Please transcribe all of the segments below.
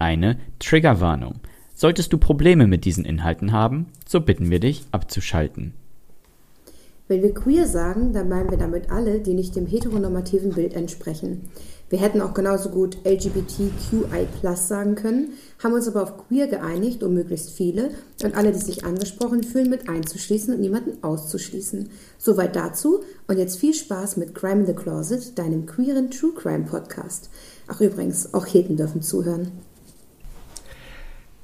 eine Triggerwarnung. Solltest du Probleme mit diesen Inhalten haben, so bitten wir dich abzuschalten. Wenn wir queer sagen, dann meinen wir damit alle, die nicht dem heteronormativen Bild entsprechen. Wir hätten auch genauso gut LGBTQI sagen können, haben uns aber auf queer geeinigt, um möglichst viele und alle, die sich angesprochen fühlen, mit einzuschließen und niemanden auszuschließen. Soweit dazu und jetzt viel Spaß mit Crime in the Closet, deinem queeren True Crime Podcast. Ach übrigens, auch Heten dürfen zuhören.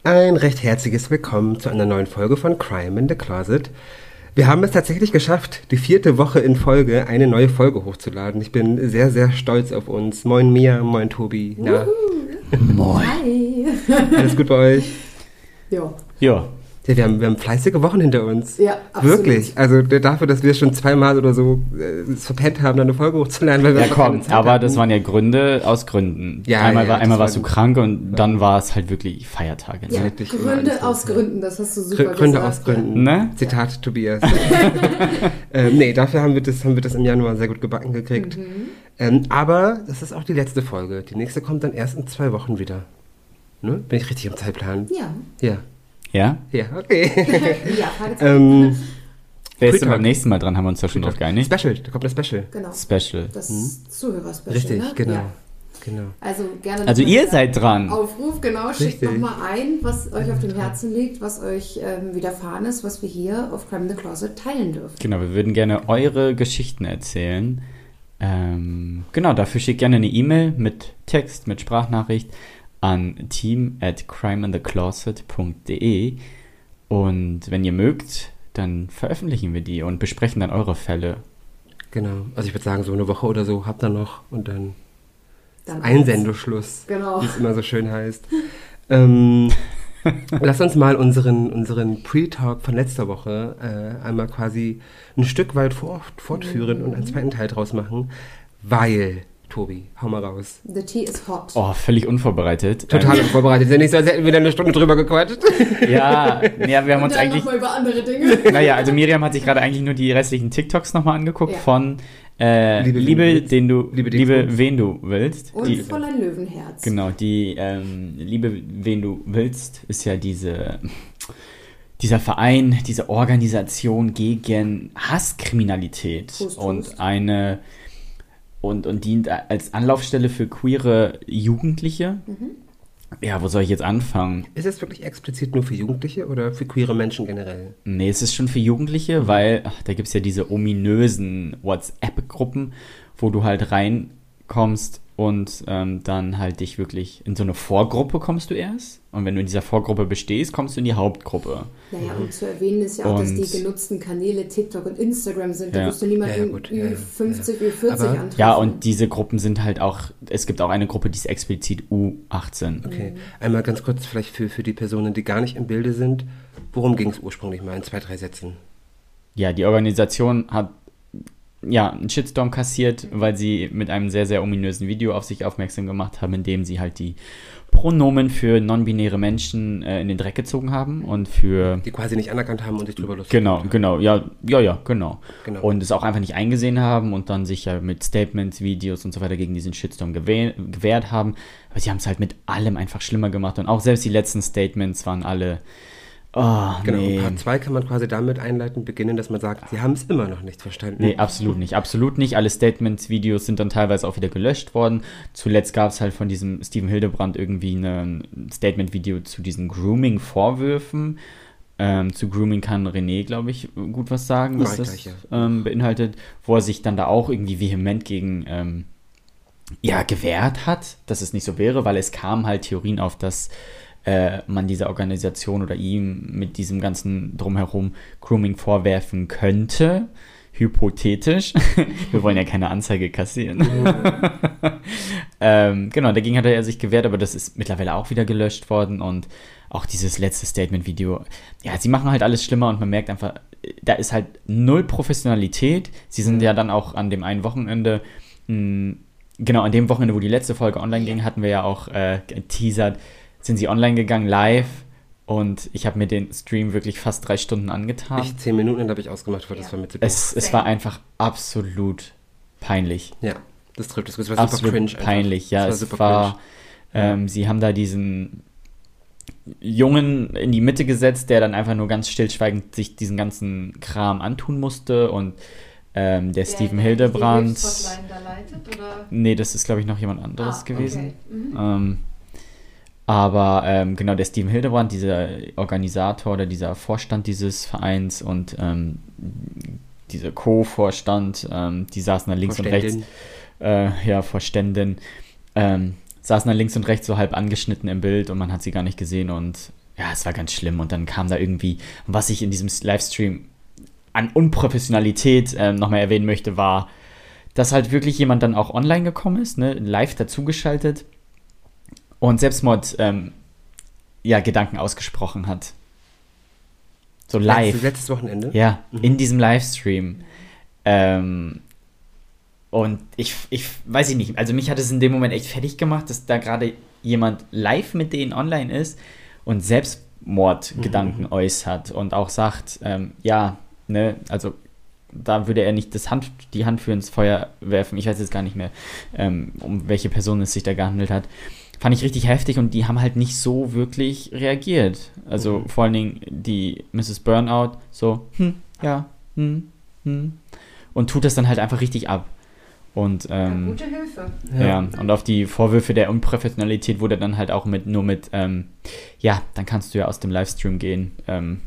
Ein recht herzliches Willkommen zu einer neuen Folge von Crime in the Closet. Wir haben es tatsächlich geschafft, die vierte Woche in Folge eine neue Folge hochzuladen. Ich bin sehr, sehr stolz auf uns. Moin Mia, moin Tobi. Na, Moin. Hi. alles gut bei euch? Ja. Ja, Ja, wir haben, wir haben fleißige Wochen hinter uns. Ja, absolut. Wirklich. Also dafür, dass wir schon zweimal oder so äh, es verpennt haben, dann eine Folge hochzuladen, weil wir ja komm, aber hatten. das waren ja Gründe aus Gründen. Ja, einmal ja, war, einmal warst du war- krank und dann war es halt wirklich Feiertage. Ja, Ne? Wirklich alles Gründe aus ja. Gründen, das hast du super Grü- Gründe gesagt. aus Gründen. Ne? Zitat Tobias. ähm, nee, dafür haben wir, das, haben wir das im Januar sehr gut gebacken gekriegt. Mhm. Ähm, aber das ist auch die letzte Folge. Die nächste kommt dann erst in zwei Wochen wieder. Ne? Bin ich richtig im Zeitplan? Ja. Ja. Ja? Ja, okay. Ja, Fragezeichen. ähm, Wer ist denn beim nächsten Mal dran? Haben wir uns da schon drauf geeinigt? Special, da kommt ein Special. genau. Special. Das Zuhörerspecial, Richtig, ne? genau. Ja. genau. Also gerne. Also ihr seid dran. Aufruf, genau. Schickt nochmal ein, was euch auf dem Herzen liegt, was euch ähm, widerfahren ist, was wir hier auf Crime in the Closet teilen dürfen. Genau, wir würden gerne eure Geschichten erzählen. Ähm, genau, dafür schickt gerne eine E-Mail mit Text, mit Sprachnachricht an team at crimeinthecloset.de und wenn ihr mögt, dann veröffentlichen wir die und besprechen dann eure Fälle. Genau. Also ich würde sagen, so eine Woche oder so habt ihr noch und dann Dann Einsendeschluss, Genau. wie es immer so schön heißt. Ähm, lass uns mal unseren, unseren Pre-Talk von letzter Woche äh, einmal quasi ein Stück weit fort, fortführen und einen zweiten Teil draus machen, weil, Tobi, hau mal raus. The tea is hot. Oh, völlig unvorbereitet. Total unvorbereitet. Ist ja nicht so, als hätten wir da eine Stunde drüber gequatscht. Ähm, ja, ja, wir haben Und uns eigentlich. nochmal über andere Dinge. Naja, also Miriam hat sich gerade eigentlich nur die restlichen TikToks nochmal angeguckt Ja. von äh, Liebe, Liebe, wen du willst. den du, Liebe Liebe, wen du willst. Und die, Fräulein Löwenherz. Genau, die ähm, Liebe, wen du willst, ist ja diese, dieser Verein, diese Organisation gegen Hasskriminalität Prost, Prost. und eine und, und dient als Anlaufstelle für queere Jugendliche. Ja, wo soll ich jetzt anfangen? Ist es wirklich explizit nur für Jugendliche oder für queere Menschen generell? Nee, es ist schon für Jugendliche, weil ach, da gibt es ja diese ominösen WhatsApp-Gruppen, wo du halt reinkommst und ähm, dann halt dich wirklich in so eine Vorgruppe kommst du erst. Und wenn du in dieser Vorgruppe bestehst, kommst du in die Hauptgruppe. Naja, und zu erwähnen ist ja auch, dass Und- die genutzten Kanäle TikTok und Instagram sind. Da Ja. wirst du niemanden Ja, ja, gut, ja, ja, Ü50, ja. Ü40 Aber- antreffen. Ja, und diese Gruppen sind halt auch, es gibt auch eine Gruppe, die ist explizit U18. Okay, einmal ganz kurz vielleicht für, für die Personen, die gar nicht im Bilde sind. Worum ging es ursprünglich mal in zwei, drei Sätzen? Ja, die Organisation hat ja einen Shitstorm kassiert, weil sie mit einem sehr, sehr ominösen Video auf sich aufmerksam gemacht haben, in dem sie halt die Pronomen für non-binäre Menschen äh, in den Dreck gezogen haben und für Die quasi nicht anerkannt haben und sich drüber lustig Genau, haben. genau, ja, ja, ja, genau. Genau. Und es auch einfach nicht eingesehen haben und dann sich ja mit Statements, Videos und so weiter gegen diesen Shitstorm gewäh gewehrt haben. Aber sie haben es halt mit allem einfach schlimmer gemacht und auch selbst die letzten Statements waren alle, oh, Genau, nee. Part 2 kann man quasi damit einleiten, beginnen, dass man sagt, sie haben es immer noch nicht verstanden. Nee, absolut nicht. Absolut nicht. Alle Statements, Videos sind dann teilweise auch wieder gelöscht worden. Zuletzt gab es halt von diesem Steven Hildebrand irgendwie ein Statement-Video zu diesen Grooming-Vorwürfen. Ähm, zu Grooming kann René, glaube ich, gut was sagen, was das ja. ähm, beinhaltet, wo er sich dann da auch irgendwie vehement gegen ähm, ja, gewehrt hat, dass es nicht so wäre, weil es kam halt Theorien auf, dass äh, man dieser Organisation oder ihm mit diesem ganzen Drumherum Grooming vorwerfen könnte. hypothetisch. Wir wollen ja keine Anzeige kassieren. ähm, genau, dagegen hat er sich gewehrt, aber das ist mittlerweile auch wieder gelöscht worden und auch dieses letzte Statement-Video. Ja, sie machen halt alles schlimmer und man merkt einfach, da ist halt null Professionalität. Sie sind ja dann auch an dem einen Wochenende, mh, genau, an dem Wochenende, wo die letzte Folge online ging, hatten wir ja auch äh, geteasert, sind sie online gegangen, live. Und ich habe mir den Stream wirklich fast drei Stunden angetan. Ich zehn Minuten habe ich ausgemacht, weil das Ja. war mit zu Es, es war einfach absolut peinlich. Ja, das trifft es. Es war Absolut super cringe. einfach. peinlich, ja. Es war Es war, ähm, sie haben da diesen Jungen in die Mitte gesetzt, der dann einfach nur ganz stillschweigend sich diesen ganzen Kram antun musste und ähm, der Steven Hildebrand. Die leitet, oder? Nee, das ist, glaube ich, noch jemand anderes Ah, gewesen. okay. Mhm. Ähm, aber ähm, genau, der Steven Hildebrand, dieser Organisator oder dieser Vorstand dieses Vereins und ähm, dieser Co-Vorstand, ähm, die saßen da links und rechts, äh, ja, Vorständin, ähm, saßen da links und rechts so halb angeschnitten im Bild und man hat sie gar nicht gesehen und ja, es war ganz schlimm und dann kam da irgendwie, was ich in diesem Livestream an Unprofessionalität ähm, nochmal erwähnen möchte, war, dass halt wirklich jemand dann auch online gekommen ist, ne, live dazugeschaltet und Selbstmord, ähm, ja, Gedanken ausgesprochen hat. So live. Letztes, letztes Wochenende. Ja, Mhm. in diesem Livestream. Ähm, und ich, ich weiß ich nicht, also mich hat es in dem Moment echt fertig gemacht, dass da gerade jemand live mit denen online ist und Selbstmordgedanken Mhm. äußert und auch sagt, ähm, ja, ne, also da würde er nicht das Hand, die Hand für ins Feuer werfen. Ich weiß jetzt gar nicht mehr, ähm, um welche Person es sich da gehandelt hat. Fand ich richtig heftig und die haben halt nicht so wirklich reagiert. Also Mhm. vor allen Dingen die Mrs. Burnout, so, hm, ja, hm, hm. Und tut das dann halt einfach richtig ab. Und Ja, ähm, gute Hilfe. ja. und auf die Vorwürfe der Unprofessionalität wurde dann halt auch mit nur mit, ähm, ja, dann kannst du ja aus dem Livestream gehen, ähm,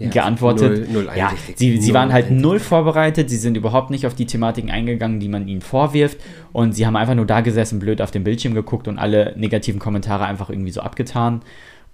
Ja, geantwortet. Null, null ja, sie, sie Null waren halt null vorbereitet, sie sind überhaupt nicht auf die Thematiken eingegangen, die man ihnen vorwirft und sie haben einfach nur da gesessen, blöd auf den Bildschirm geguckt und alle negativen Kommentare einfach irgendwie so abgetan.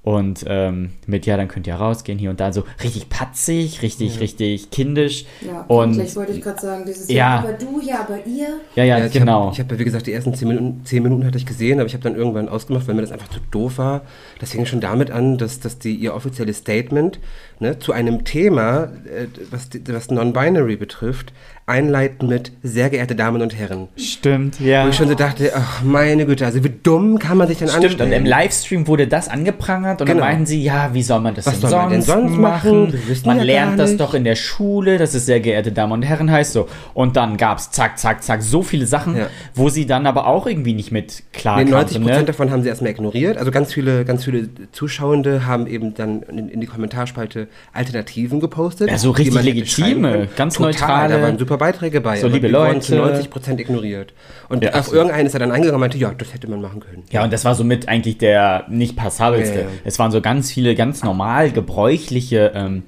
Und ähm, mit, ja, dann könnt ihr rausgehen, hier und da, so richtig patzig, richtig, Ja. richtig kindisch. Ja, Und- gleich wollte ich gerade sagen, dieses Ja. ja. aber du, ja, aber ihr. Ja, ja, ich genau. Hab, ich habe, wie gesagt, die ersten zehn Minuten, zehn Minuten hatte ich gesehen, aber ich habe dann irgendwann ausgemacht, weil mir das einfach zu doof war. Das fing schon damit an, dass, dass die, ihr offizielles Statement ne, zu einem Thema, äh, was, was Non-Binary betrifft, einleiten mit sehr geehrte Damen und Herren. Stimmt, ja. Wo ich schon so dachte, ach meine Güte, also wie dumm kann man sich denn Stimmt, und anstellen? im Livestream wurde das angeprangert und Genau. dann meinten sie, ja, wie soll man das Was denn, soll man denn sonst sonst machen? machen? Man ja lernt das doch in der Schule, dass es sehr geehrte Damen und Herren heißt so. Und dann gab es zack, zack, zack, so viele Sachen, Ja. wo sie dann aber auch irgendwie nicht mit klar Nee, 90 kannte, Prozent ne? davon haben sie erstmal ignoriert. Also ganz viele, ganz viele Zuschauende haben eben dann in, in die Kommentarspalte Alternativen gepostet. Ja, so richtig legitime, ganz Total, neutrale- Da waren super Beiträge bei. So, aber liebe die wurden Leute. zu 90 Prozent ignoriert. Und Ja, auf absolut. irgendeinen ist er dann eingegangen und meinte, ja, das hätte man machen können. Ja, und das war somit eigentlich der nicht passabelste. Ja, ja. Es waren so ganz viele ganz normal gebräuchliche ähm,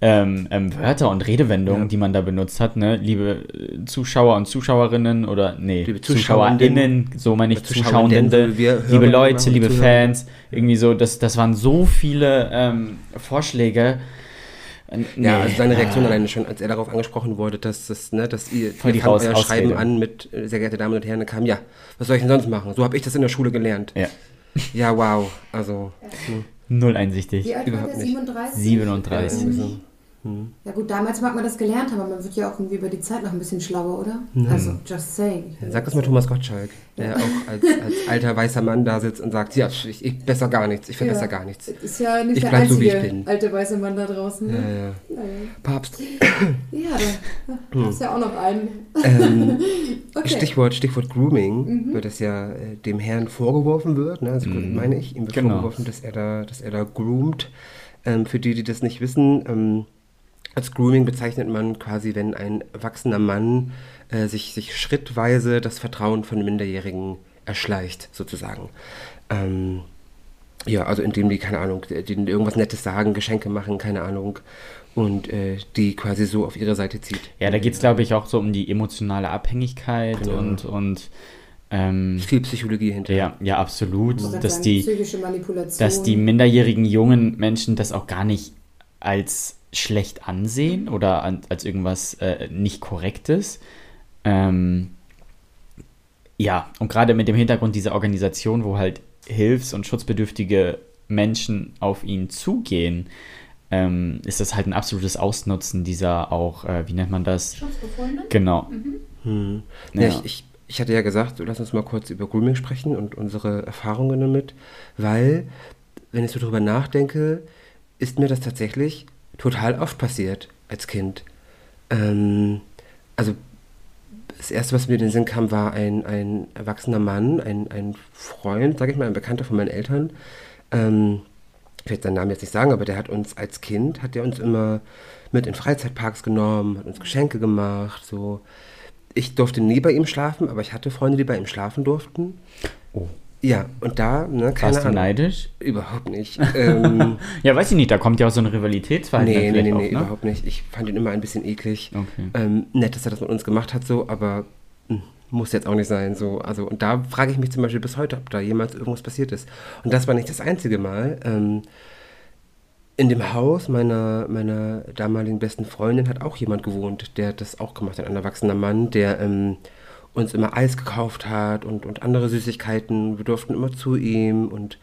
ähm, ähm, Wörter und Redewendungen, Ja. die man da benutzt hat, ne? Liebe äh, Zuschauer und Zuschauerinnen oder nee, Liebe ZuschauerInnen, so meine ich Zuschauende, liebe Leute, liebe. Fans, irgendwie so, das, das waren so viele ähm, Vorschläge. Äh, Ja, nee. also seine Reaktion alleine schon, als er darauf angefangen wurde, dass das, ne, dass ihr, Voll die Raus- euer Schreiben an mit, äh, sehr geehrte Damen und Herren, kam, ja, was soll ich denn sonst machen? So habe ich das in der Schule gelernt. Ja, Ja, wow. Also, hm, null einsichtig. Wie alt war Überhaupt der? nicht. 37? 37. so. Ja gut, damals mag man das gelernt haben, aber man wird ja auch irgendwie über die Zeit noch ein bisschen schlauer, oder? Also, just saying. Sag das mal Thomas Gottschalk, der auch als, als alter weißer Mann da sitzt und sagt, ja, ich, ich besser gar nichts, ich verbessere gar nichts. Ist ja nicht Ich der bleib so, wie einzige ich bin. alte weiße Mann da draußen. Ja, Ne? ja. Ja, ja. Papst. ja da ist ja auch noch einen. Ähm, Okay. Stichwort, Stichwort Grooming, wird das ja äh, dem Herrn vorgeworfen wird, ne? also meine ich, ihm wird Genau. vorgeworfen, dass er da, dass er da groomt. Ähm, für die, die das nicht wissen, ähm, als Grooming bezeichnet man quasi, wenn ein erwachsener Mann äh, sich, sich schrittweise das Vertrauen von Minderjährigen erschleicht, sozusagen. Ähm, ja, also indem die, keine Ahnung, denen irgendwas Nettes sagen, Geschenke machen, keine Ahnung, und äh, die quasi so auf ihre Seite zieht. Ja, da geht es, glaube ich, auch so um die emotionale Abhängigkeit Genau. und, und ähm, Viel Psychologie hinter. ja, ja, absolut. Wollte Dass die, psychische Manipulation. dass die minderjährigen jungen Menschen das auch gar nicht als schlecht ansehen oder an, als irgendwas äh, nicht Korrektes. Ähm, ja, und gerade mit dem Hintergrund dieser Organisation, wo halt hilfs- und schutzbedürftige Menschen auf ihn zugehen, ähm, ist das halt ein absolutes Ausnutzen dieser auch, äh, wie nennt man das? Schutzbefohlenen? Genau. Hm. Ja. Ja. ich, ich, ich hatte ja gesagt, lass uns mal kurz über Grooming sprechen und unsere Erfahrungen damit, weil, wenn ich so drüber nachdenke, ist mir das tatsächlich total oft passiert als Kind. Ähm, also das erste, was mir in den Sinn kam, war ein, ein erwachsener Mann, ein, ein Freund, sage ich mal, ein Bekannter von meinen Eltern. Ähm, ich werde seinen Namen jetzt nicht sagen, aber der hat uns als Kind, hat er uns immer mit in Freizeitparks genommen, hat uns Geschenke gemacht, so. Ich durfte nie bei ihm schlafen, aber ich hatte Freunde, die bei ihm schlafen durften. Oh. Ja, und da, ne, keine Warst du Ahnung. neidisch? Überhaupt nicht. ähm, Ja, weiß ich nicht, da kommt ja auch so ein Rivalitätsverhalten nee, nee, nee, nee, auf, ne? überhaupt nicht. Ich fand ihn immer ein bisschen eklig. Okay. Ähm, nett, dass er das mit uns gemacht hat, so, aber hm, muss jetzt auch nicht sein. So. Also, und da frage ich mich zum Beispiel bis heute, ob da jemals irgendwas passiert ist. Und das war nicht das einzige Mal. Ähm, in dem Haus meiner, meiner damaligen besten Freundin hat auch jemand gewohnt, der das auch gemacht hat, ein erwachsener Mann, der ähm, uns immer Eis gekauft hat und, und andere Süßigkeiten. Wir durften immer zu ihm und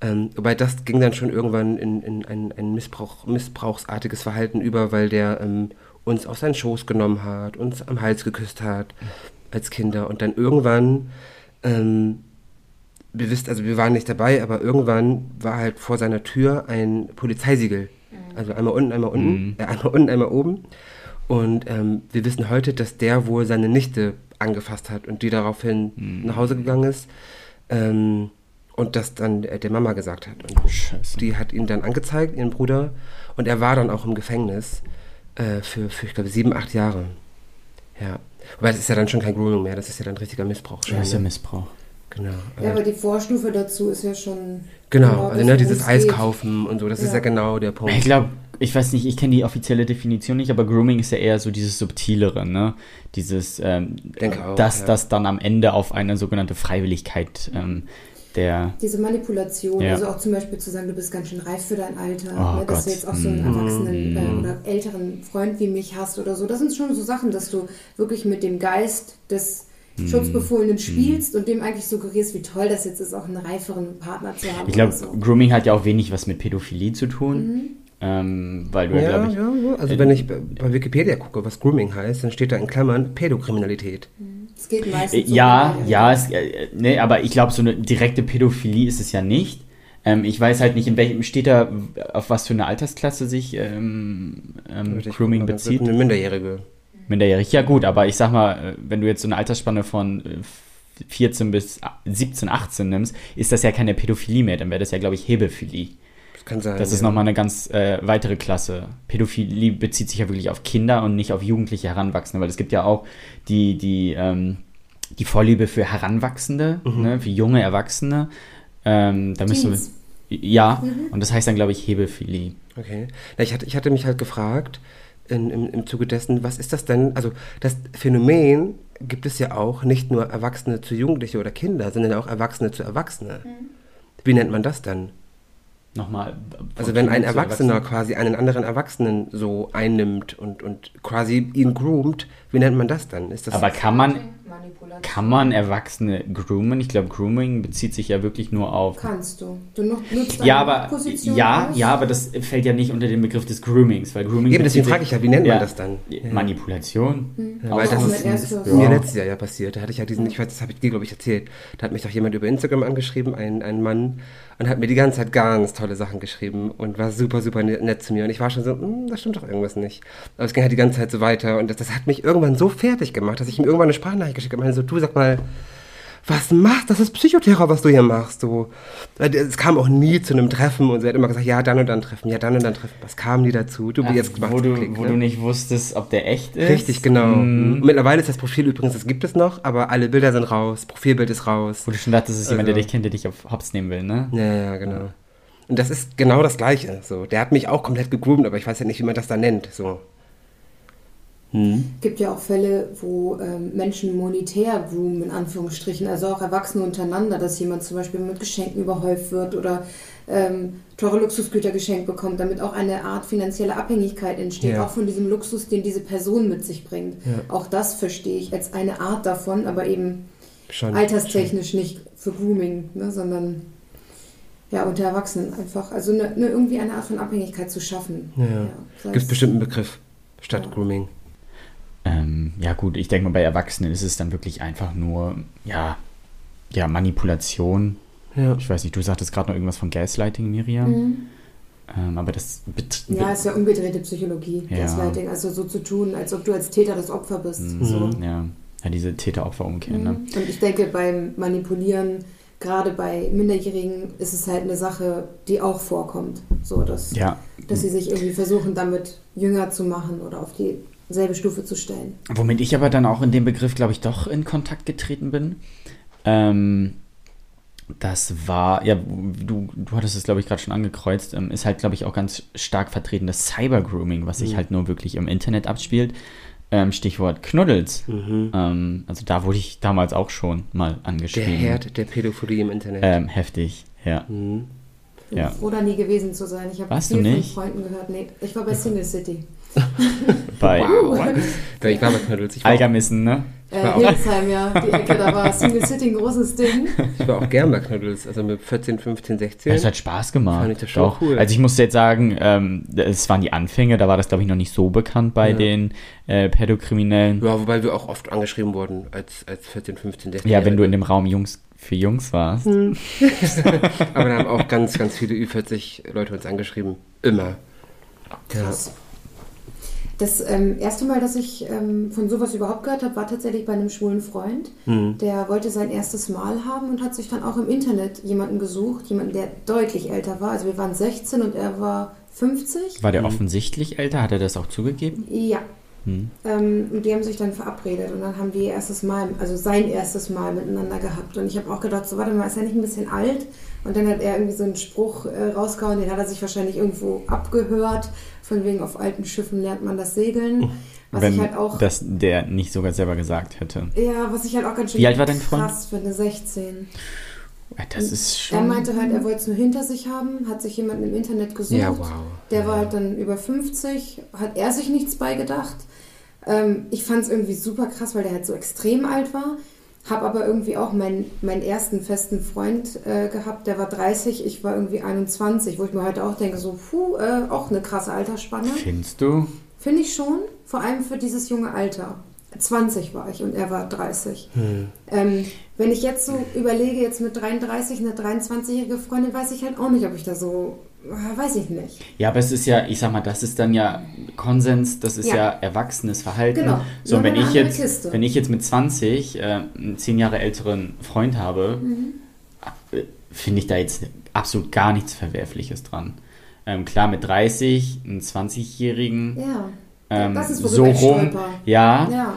ähm, wobei das ging dann schon irgendwann in, in ein, ein Missbrauch, missbrauchsartiges Verhalten über, weil der ähm, uns auf seinen Schoß genommen hat, uns am Hals geküsst hat als Kinder und dann irgendwann, ähm, wir wisst, also wir waren nicht dabei, aber irgendwann war halt vor seiner Tür ein Polizeisiegel. Also einmal unten, einmal unten, Mhm. äh, einmal unten, einmal oben. Und ähm, wir wissen heute, dass der wohl seine Nichte angefasst hat und die daraufhin Mhm. nach Hause gegangen ist. Ähm, und das dann äh, der Mama gesagt hat. Und Scheiße. die hat ihn dann angezeigt, ihren Bruder. Und er war dann auch im Gefängnis äh, für, für, ich glaube, sieben, acht Jahre. Ja. Wobei, das ist ja dann schon kein Grooming mehr, das ist ja dann richtiger Missbrauch. Schon, Das ist ja ne? Missbrauch. Genau. Ja, aber die Vorstufe dazu ist ja schon. genau, also das, ne, dieses es Eis geht. kaufen und so, das ist Ja. ja genau der Punkt. Ich glaube, ich weiß nicht, ich kenne die offizielle Definition nicht, aber Grooming ist ja eher so dieses Subtilere, ne? Dieses, ähm, auch, dass ja. das dann am Ende auf eine sogenannte Freiwilligkeit ähm, der. Diese Manipulation, Ja. also auch zum Beispiel zu sagen, du bist ganz schön reif für dein Alter, Oh ne, dass Gott. du jetzt auch so einen Mhm. erwachsenen äh, oder älteren Freund wie mich hast oder so. Das sind schon so Sachen, dass du wirklich mit dem Geist des Mhm. Schutzbefohlenen spielst und dem eigentlich suggerierst, wie toll das jetzt ist, auch einen reiferen Partner zu haben. Ich glaube, so. Grooming hat ja auch wenig was mit Pädophilie zu tun. Mhm. Ähm, weil du ja, Ja, glaube ich. ja, ja. Also äh, wenn ich bei Wikipedia gucke, was Grooming heißt, dann steht da in Klammern Pädokriminalität. Es geht Äh, meistens so Ja, um- ja, es, äh, nee, aber ich glaube, so eine direkte Pädophilie ist es ja nicht. Ähm, ich weiß halt nicht, in welchem steht da, auf was für eine Altersklasse sich ähm, ähm, Grooming gucken, bezieht. Eine Minderjährige. Minderjährig, ja gut, aber ich sag mal, äh, wenn du jetzt so eine Altersspanne von äh, 14 bis 17, 18 nimmst, ist das ja keine Pädophilie mehr, dann wäre das ja, glaube ich, Hebephilie. Das kann sein. Das ist ja. nochmal eine ganz äh, weitere Klasse. Pädophilie bezieht sich ja wirklich auf Kinder und nicht auf jugendliche Heranwachsende, weil es gibt ja auch die, die, ähm, die Vorliebe für Heranwachsende, Mhm. ne, für junge Erwachsene. Ähm, da müssen wir. Ja, und das heißt dann, glaube ich, Hebephilie. Okay. Na, ich, hatte, ich hatte mich halt gefragt, in, im, im Zuge dessen, was ist das denn? Also, das Phänomen gibt es ja auch nicht nur Erwachsene zu Jugendliche oder Kinder, sondern auch Erwachsene zu Erwachsene. Wie nennt man das dann? Nochmal. Also, wenn ein Erwachsener Erwachsenen. quasi einen anderen Erwachsenen so einnimmt und, und quasi ihn groomt, wie nennt man das dann? Ist das Aber kann man, kann man Erwachsene groomen? Ich glaube, Grooming bezieht sich ja wirklich nur auf. Kannst du. Du nu- nutzt Ja, deine aber Position ja, aus. ja, aber das fällt ja nicht unter den Begriff des Groomings, weil Grooming Eben, deswegen frage ich ja, wie nennt man Ja. das dann? Manipulation. Ja, weil Auch das ist, ist mir Ja. letztes Jahr ja passiert. Da hatte ich ja diesen, ich weiß, das habe ich dir, glaube ich, erzählt. Da hat mich doch jemand über Instagram angeschrieben, ein, ein Mann, und hat mir die ganze Zeit ganz tolle Sachen geschrieben und war super, super nett, nett zu mir. Und ich war schon so, "Hm, da stimmt doch irgendwas nicht. Aber es ging halt die ganze Zeit so weiter. Und das, das hat mich irgendwann so fertig gemacht, dass ich ihm irgendwann eine Sprachnachricht geschickt habe. Ich meine so, du sag mal, was machst, das ist Psychoterror, was du hier machst. Weil Es kam auch nie zu einem Treffen und sie hat immer gesagt, ja, dann und dann treffen, ja, dann und dann treffen. Was kamen die dazu? Du, Ach, jetzt macht's wo du, Klick, wo ne? du nicht wusstest, ob der echt ist. Richtig, genau. Mm. Mittlerweile ist das Profil übrigens, das gibt es noch, aber alle Bilder sind raus, Profilbild ist raus. Wo du schon dachtest, es ist jemand, der Also- dich kennt, der dich auf Hops nehmen will, ne? Ja, ja, genau. Und das ist genau das Gleiche. So, der hat mich auch komplett gegroomt, aber ich weiß ja nicht, wie man das da nennt. So. Hm. gibt ja auch Fälle, wo ähm, Menschen monetär groomen, in Anführungsstrichen, also auch Erwachsene untereinander, dass jemand zum Beispiel mit Geschenken überhäuft wird oder ähm, teure Luxusgüter geschenkt bekommt, damit auch eine Art finanzielle Abhängigkeit entsteht, Ja. auch von diesem Luxus, den diese Person mit sich bringt. Ja. Auch das verstehe ich als eine Art davon, aber eben Schon, alterstechnisch nicht für Grooming, ne, sondern ja, unter Erwachsenen einfach. Also eine, eine, irgendwie eine Art von Abhängigkeit zu schaffen. Ja. sei Gibt es es- bestimmt einen Begriff statt Ja. Grooming. Ähm, ja gut, ich denke mal, bei Erwachsenen ist es dann wirklich einfach nur, ja, ja, Manipulation. Ja. Ich weiß nicht, du sagtest gerade noch irgendwas von Gaslighting, Miriam. Mhm. Ähm, aber das bet- Ja, ist ja umgedrehte Psychologie, Ja. Gaslighting. Also so zu tun, als ob du als Täter das Opfer bist. Mhm. So. ja, ja, diese Täter-Opfer-Umkehr, ne? Mhm. Und ich denke, beim Manipulieren, gerade bei Minderjährigen, ist es halt eine Sache, die auch vorkommt. So, dass, Ja, dass sie sich irgendwie versuchen, damit jünger zu machen oder auf dieselbe Stufe zu stellen. Womit ich aber dann auch in dem Begriff, glaube ich, doch in Kontakt getreten bin. Ähm, das war, ja, du, du hattest es, glaube ich, gerade schon angekreuzt, ähm, ist halt, glaube ich, auch ganz stark vertreten das Cyber-Grooming, was sich Mhm. halt nur wirklich im Internet abspielt. Ähm, Stichwort Knuddels. Mhm. Ähm, also da wurde ich damals auch schon mal Der angeschrieben. Herd der Pädophilie im Internet. Ähm, heftig, ja. Mhm. Bin Ja. froh, da nie gewesen zu sein. Ich habe viel von? Freunden gehört. Nee, ich war bei Single City. Bei Wow. Ich war bei Knuddels. Ich war, Algermissen, ne? Äh, Hildesheim, ja, die Ecke, da war Single City ein großes Ding. ich war auch gern bei Knuddels. Also mit 14, 15, 16. Es hat Spaß gemacht. Fand ich das schon Doch. cool. Also ich muss jetzt sagen, ähm, es waren die Anfänge, da war das glaube ich noch nicht so bekannt bei Ja. den äh, Pädokriminellen. ja, wobei wir auch oft angeschrieben wurden als, als 14, 15, 16. Ja, wenn du in dem Raum Jungs für Jungs warst. Hm. Aber da haben auch ganz, ganz viele Ü40 Leute uns angeschrieben. Immer. Ja. Das ähm, erste Mal, dass ich ähm, von sowas überhaupt gehört habe, war tatsächlich bei einem schwulen Freund. Mhm. Der wollte sein erstes Mal haben und hat sich dann auch im Internet jemanden gesucht, jemanden, der deutlich älter war. Also wir waren 16 und er war 50. War der offensichtlich älter? Hat er das auch zugegeben? Ja. Hm. Ähm, und die haben sich dann verabredet und dann haben die ihr erstes Mal, also sein erstes Mal miteinander gehabt. Und ich habe auch gedacht, so warte mal, ist er nicht ein bisschen alt? Und dann hat er irgendwie so einen Spruch äh, rausgehauen, den hat er sich wahrscheinlich irgendwo abgehört. Von wegen auf alten Schiffen lernt man das Segeln. Was Wenn ich halt auch. das der nicht sogar selber gesagt hätte. ja, was ich halt auch ganz schön Wie alt war dein Freund? krass finde, 16. Das ist schon. Er meinte halt, er wollte es nur hinter sich haben, hat sich jemanden im Internet gesucht. Ja, wow. Der war halt dann über 50, hat er sich nichts beigedacht. Ähm, ich fand es irgendwie super krass, weil der halt so extrem alt war. Hab aber irgendwie auch meinen, meinen ersten festen Freund äh, gehabt, der war 30, ich war irgendwie 21, wo ich mir heute auch denke, so, puh, äh, auch eine krasse Altersspanne. Findest du? Finde ich schon, vor allem für dieses junge Alter. 20 war ich und er war 30. Hm. Ähm, wenn ich jetzt so überlege, jetzt mit 33 eine 23-jährige Freundin, weiß ich halt auch nicht, ob ich da so, weiß ich nicht. Ja, aber es ist ja, ich sag mal, das ist dann ja Konsens, das ist ja, Ja. erwachsenes Verhalten. Genau. So, Nur wenn ich jetzt, Kiste. wenn ich jetzt mit 20 äh, einen zehn Jahre älteren Freund habe, Mhm. äh, finde ich da jetzt absolut gar nichts Verwerfliches dran. Ähm, klar, mit 30, einen 20-Jährigen, Ja. ähm, das ist, so rum, ja, Ja.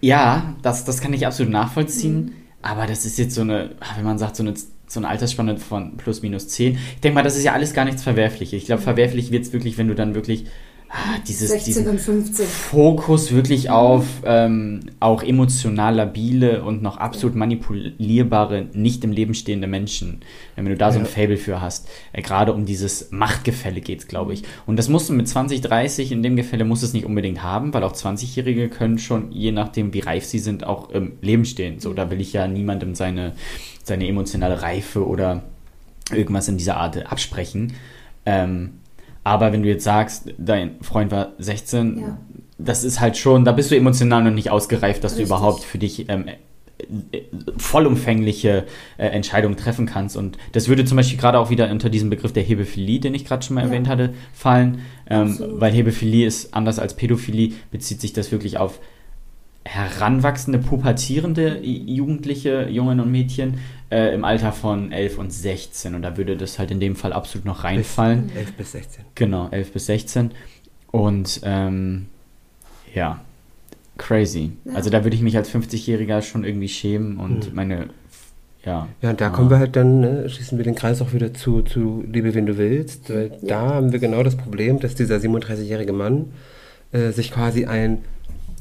ja, das, das kann ich absolut nachvollziehen. Mhm. Aber das ist jetzt so eine, wenn man sagt, so eine, so eine Altersspanne von plus minus 10. Ich denke mal, das ist ja alles gar nichts Verwerfliches. Ich glaube, verwerflich wird es wirklich, wenn du dann wirklich ah, dieses, 16 diesen und 15. Fokus wirklich auf ähm, auch emotional labile und noch absolut manipulierbare, nicht im Leben stehende Menschen. Wenn du da so ein. Fable für hast. Äh, Gerade um dieses Machtgefälle geht es, glaube ich. Und das musst du mit 20, 30 in dem Gefälle musst du es nicht unbedingt haben, weil auch 20-Jährige können schon, je nachdem wie reif sie sind, auch im Leben stehen. So, da will ich ja niemandem seine, seine emotionale Reife oder irgendwas in dieser Art absprechen. Ähm, aber wenn du jetzt sagst, dein Freund war 16, Ja. das ist halt schon, da bist du emotional noch nicht ausgereift, dass Richtig. du überhaupt für dich ähm, äh, vollumfängliche äh, Entscheidungen treffen kannst. Und das würde zum Beispiel gerade auch wieder unter diesen Begriff der Hebephilie, den ich gerade schon mal Ja. erwähnt hatte, fallen. Ähm, weil Hebephilie ist anders als Pädophilie, bezieht sich das wirklich auf heranwachsende, pubertierende Jugendliche, Jungen und Mädchen äh, im Alter von 11 und 16. Und da würde das halt in dem Fall absolut noch reinfallen. 11 bis 16. Genau, 11 bis 16. Und ähm, ja, crazy. Ja. Also da würde ich mich als 50-Jähriger schon irgendwie schämen und Hm. meine, ja. Ja, und da Ah. kommen wir halt dann, ne, schließen wir den Kreis auch wieder zu, zu Liebe, wen du willst. Weil Ja. Da haben wir genau das Problem, dass dieser 37-jährige Mann äh, sich quasi ein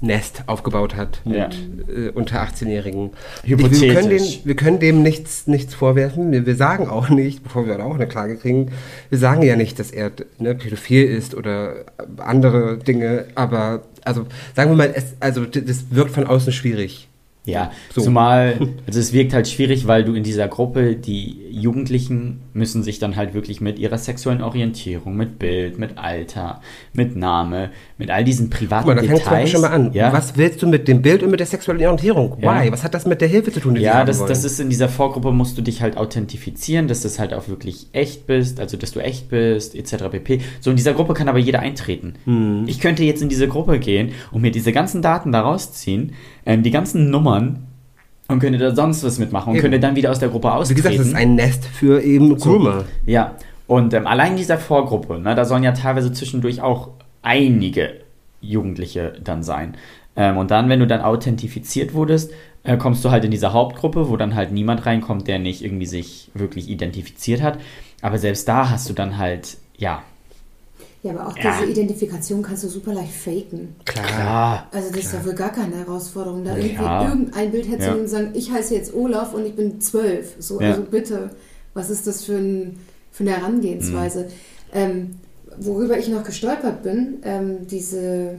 Nest aufgebaut hat mit Ja. äh, unter 18-Jährigen. Hypothetisch. Wir können, den, wir können dem nichts, nichts vorwerfen. Wir, wir sagen auch nicht, bevor wir auch eine Klage kriegen, wir sagen ja nicht, dass er ne, pädophil ist oder andere Dinge, aber also sagen wir mal, es, also d- das wirkt von außen schwierig. Ja, So. zumal, also es wirkt halt schwierig, weil du in dieser Gruppe, die Jugendlichen müssen sich dann halt wirklich mit ihrer sexuellen Orientierung, mit Bild, mit Alter, mit Name, mit all diesen privaten Guck mal, da fängt es Details. schon mal an. Ja, Was willst du mit dem Bild und mit der sexuellen Orientierung? Ja. Why? Was hat das mit der Hilfe zu tun, die ja das, wollen? das ist in dieser Vorgruppe, musst du dich halt authentifizieren, dass das halt auch wirklich echt bist, also dass du echt bist, etc. pp. So, in dieser Gruppe kann aber jeder eintreten. Hm. Ich könnte jetzt in diese Gruppe gehen und mir diese ganzen Daten da rausziehen, ähm, die ganzen Nummern und könnte da sonst was mitmachen und Eben. könnte dann wieder aus der Gruppe Wie austreten. gesagt, das ist ein Nest für eben Groomer. Ja, und ähm, allein in dieser Vorgruppe, ne, da sollen ja teilweise zwischendurch auch einige Jugendliche dann sein. Ähm, und dann, wenn du dann authentifiziert wurdest, äh, kommst du halt in diese Hauptgruppe, wo dann halt niemand reinkommt, der nicht irgendwie sich wirklich identifiziert hat. Aber selbst da hast du dann halt, ja, Ja, aber auch Ja. diese Identifikation kannst du super leicht faken. klar. Also das ist ja wohl gar keine Herausforderung, da irgendwie Ja. irgendein Bild Ja. herzunehmen und sagen, ich heiße jetzt Olaf und ich bin zwölf. So, Ja. also bitte, was ist das für, ein, für eine Herangehensweise? Mhm. Ähm, worüber ich noch gestolpert bin, ähm, diese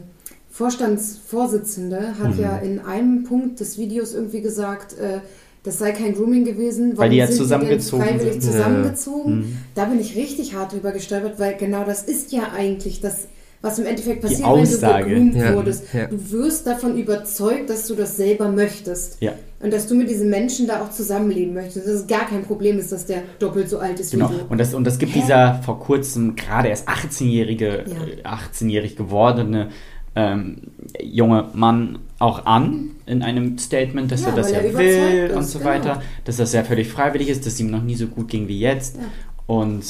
Vorstandsvorsitzende hat Mhm. ja in einem Punkt des Videos irgendwie gesagt, äh, das sei kein Grooming gewesen, Weil die ja sind denn zusammengezogen freiwillig sind. Mhm. zusammengezogen. Da bin ich richtig hart drüber gestolpert, weil genau das ist ja eigentlich das, was im Endeffekt passiert, Aussage. wenn du gegroomt Ja, wurdest. ja. Du wirst davon überzeugt, dass du das selber möchtest. Ja. Und dass du mit diesen Menschen da auch zusammenleben möchtest. Dass es gar kein Problem ist, dass der doppelt so alt ist Genau. wie du. Und das, und das gibt dieser vor kurzem gerade erst 18-jährige, Ja. äh, 18-jährig gewordene ähm, junge Mann auch an in einem Statement, dass Ja, er das ja er will ist, und so genau. weiter, dass das ja völlig freiwillig ist, dass ihm noch nie so gut ging wie jetzt. Ja. Und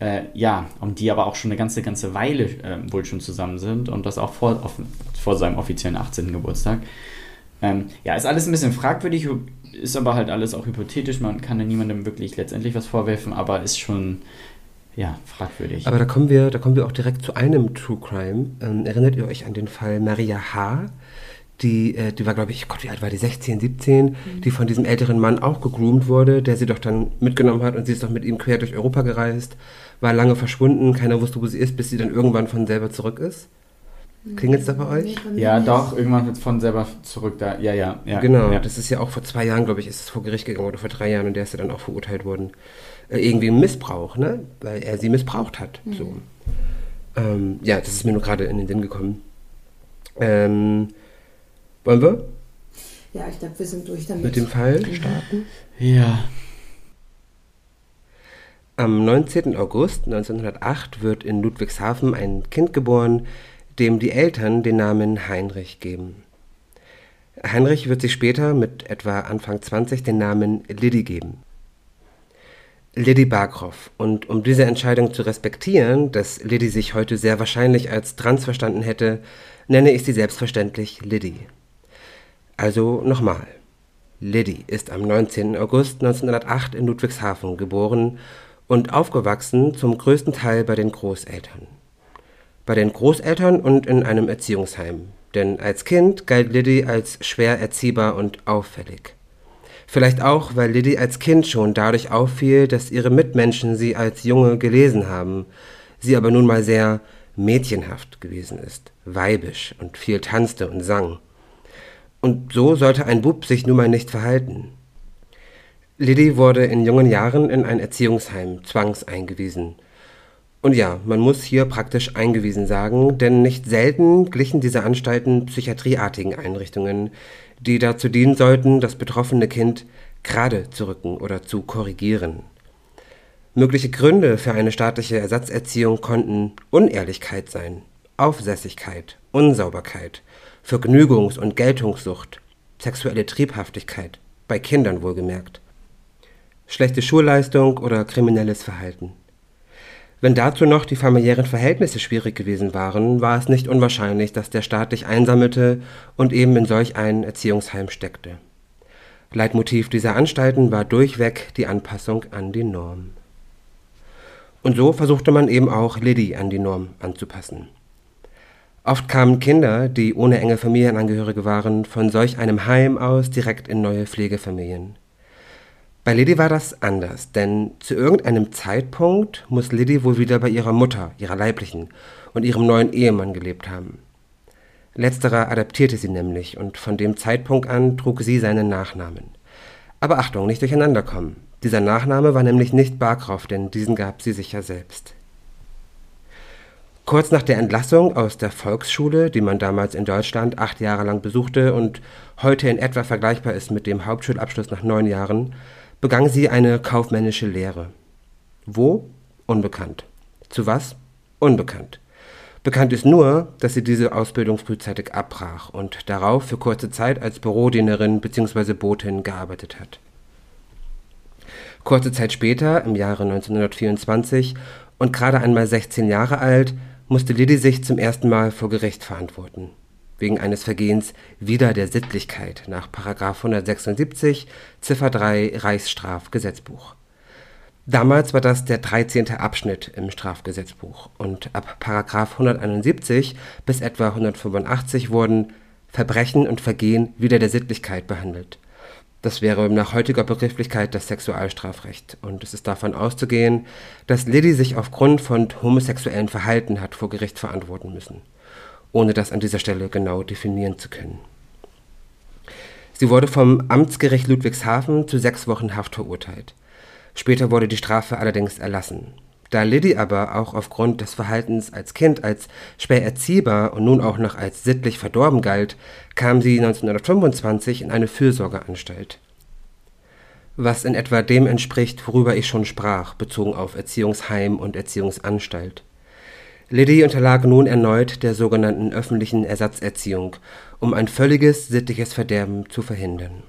äh, ja, und die aber auch schon eine ganze, ganze Weile äh, wohl schon zusammen sind und das auch vor, offen, vor seinem offiziellen 18. Geburtstag. Ähm, ja, ist alles ein bisschen fragwürdig, ist aber halt alles auch hypothetisch. Man kann ja niemandem wirklich letztendlich was vorwerfen, aber ist schon, ja, fragwürdig. Aber da kommen wir, da kommen wir auch direkt zu einem True Crime. Ähm, erinnert ihr euch an den Fall Maria H., die, äh, die war, glaube ich, Gott, wie alt war die? 16, 17, die von diesem älteren Mann auch gegroomt wurde, der sie doch dann mitgenommen hat und sie ist doch mit ihm quer durch Europa gereist, war lange verschwunden, keiner wusste, wo sie ist, bis sie dann irgendwann von selber zurück ist. Klingelt's da bei euch? Ja, doch, irgendwann wird von selber zurück da. Ja, ja, ja. Genau, ja. das ist ja auch vor zwei Jahren, glaube ich, ist es vor Gericht gegangen oder vor drei Jahren und der ist ja dann auch verurteilt worden. Äh, irgendwie im Missbrauch, ne? Weil er sie missbraucht hat. So. Ähm, ja, das ist mir nur gerade in den Sinn gekommen. Ähm, wollen wir Ja, ich glaube, wir sind durch damit. mit dem Fall starten? ja. Am 19. August 1908 wird in Ludwigshafen ein Kind geboren, dem die Eltern den Namen Heinrich geben. Heinrich wird sich später mit etwa Anfang 20 den Namen Liddy geben. Liddy Barkhoff. Und um diese Entscheidung zu respektieren, dass Liddy sich heute sehr wahrscheinlich als trans verstanden hätte, nenne ich sie selbstverständlich Liddy. Also nochmal. Liddy ist am 19. August 1908 in Ludwigshafen geboren und aufgewachsen zum größten Teil bei den Großeltern. Bei den Großeltern und in einem Erziehungsheim, denn als Kind galt Liddy als schwer erziehbar und auffällig. Vielleicht auch, weil Liddy als Kind schon dadurch auffiel, dass ihre Mitmenschen sie als Junge gelesen haben, sie aber nun mal sehr mädchenhaft gewesen ist, weibisch und viel tanzte und sang. Und so sollte ein Bub sich nun mal nicht verhalten. Liddy wurde in jungen Jahren in ein Erziehungsheim zwangseingewiesen. Und ja, man muss hier praktisch eingewiesen sagen, denn nicht selten glichen diese Anstalten psychiatrieartigen Einrichtungen, die dazu dienen sollten, das betroffene Kind gerade zu rücken oder zu korrigieren. Mögliche Gründe für eine staatliche Ersatzerziehung konnten Unehrlichkeit sein, Aufsässigkeit, Unsauberkeit, Vergnügungs- und Geltungssucht, sexuelle Triebhaftigkeit, bei Kindern wohlgemerkt, schlechte Schulleistung oder kriminelles Verhalten. Wenn dazu noch die familiären Verhältnisse schwierig gewesen waren, war es nicht unwahrscheinlich, dass der Staat dich einsammelte und eben in solch ein Erziehungsheim steckte. Leitmotiv dieser Anstalten war durchweg die Anpassung an die Norm. Und so versuchte man eben auch Liddy an die Norm anzupassen. Oft kamen Kinder, die ohne enge Familienangehörige waren, von solch einem Heim aus direkt in neue Pflegefamilien. Bei Liddy war das anders, denn zu irgendeinem Zeitpunkt muss Liddy wohl wieder bei ihrer Mutter, ihrer leiblichen, und ihrem neuen Ehemann gelebt haben. Letzterer adaptierte sie nämlich und von dem Zeitpunkt an trug sie seinen Nachnamen. Aber Achtung, nicht durcheinander kommen. Dieser Nachname war nämlich nicht Barkroff, denn diesen gab sie sich ja selbst. Kurz nach der Entlassung aus der Volksschule, die man damals in Deutschland acht Jahre lang besuchte und heute in etwa vergleichbar ist mit dem Hauptschulabschluss nach neun Jahren, begann sie eine kaufmännische Lehre. Wo? Unbekannt. Zu was? Unbekannt. Bekannt ist nur, dass sie diese Ausbildung frühzeitig abbrach und darauf für kurze Zeit als Bürodienerin bzw. Botin gearbeitet hat. Kurze Zeit später, im Jahre 1924 und gerade einmal 16 Jahre alt, musste Lilly sich zum ersten Mal vor Gericht verantworten. Wegen eines Vergehens wider der Sittlichkeit nach 176 Ziffer 3 Reichsstrafgesetzbuch. Damals war das der 13. Abschnitt im Strafgesetzbuch und ab 171 bis etwa 185 wurden Verbrechen und Vergehen wider der Sittlichkeit behandelt. Das wäre nach heutiger Begrifflichkeit das Sexualstrafrecht. Und es ist davon auszugehen, dass Liddy sich aufgrund von homosexuellem Verhalten hat vor Gericht verantworten müssen, ohne das an dieser Stelle genau definieren zu können. Sie wurde vom Amtsgericht Ludwigshafen zu sechs Wochen Haft verurteilt. Später wurde die Strafe allerdings erlassen. Da Liddy aber auch aufgrund des Verhaltens als Kind als schwer erziehbar und nun auch noch als sittlich verdorben galt, kam sie 1925 in eine Fürsorgeanstalt. Was in etwa dem entspricht, worüber ich schon sprach, bezogen auf Erziehungsheim und Erziehungsanstalt. Liddy unterlag nun erneut der sogenannten öffentlichen Ersatzerziehung, um ein völliges sittliches Verderben zu verhindern.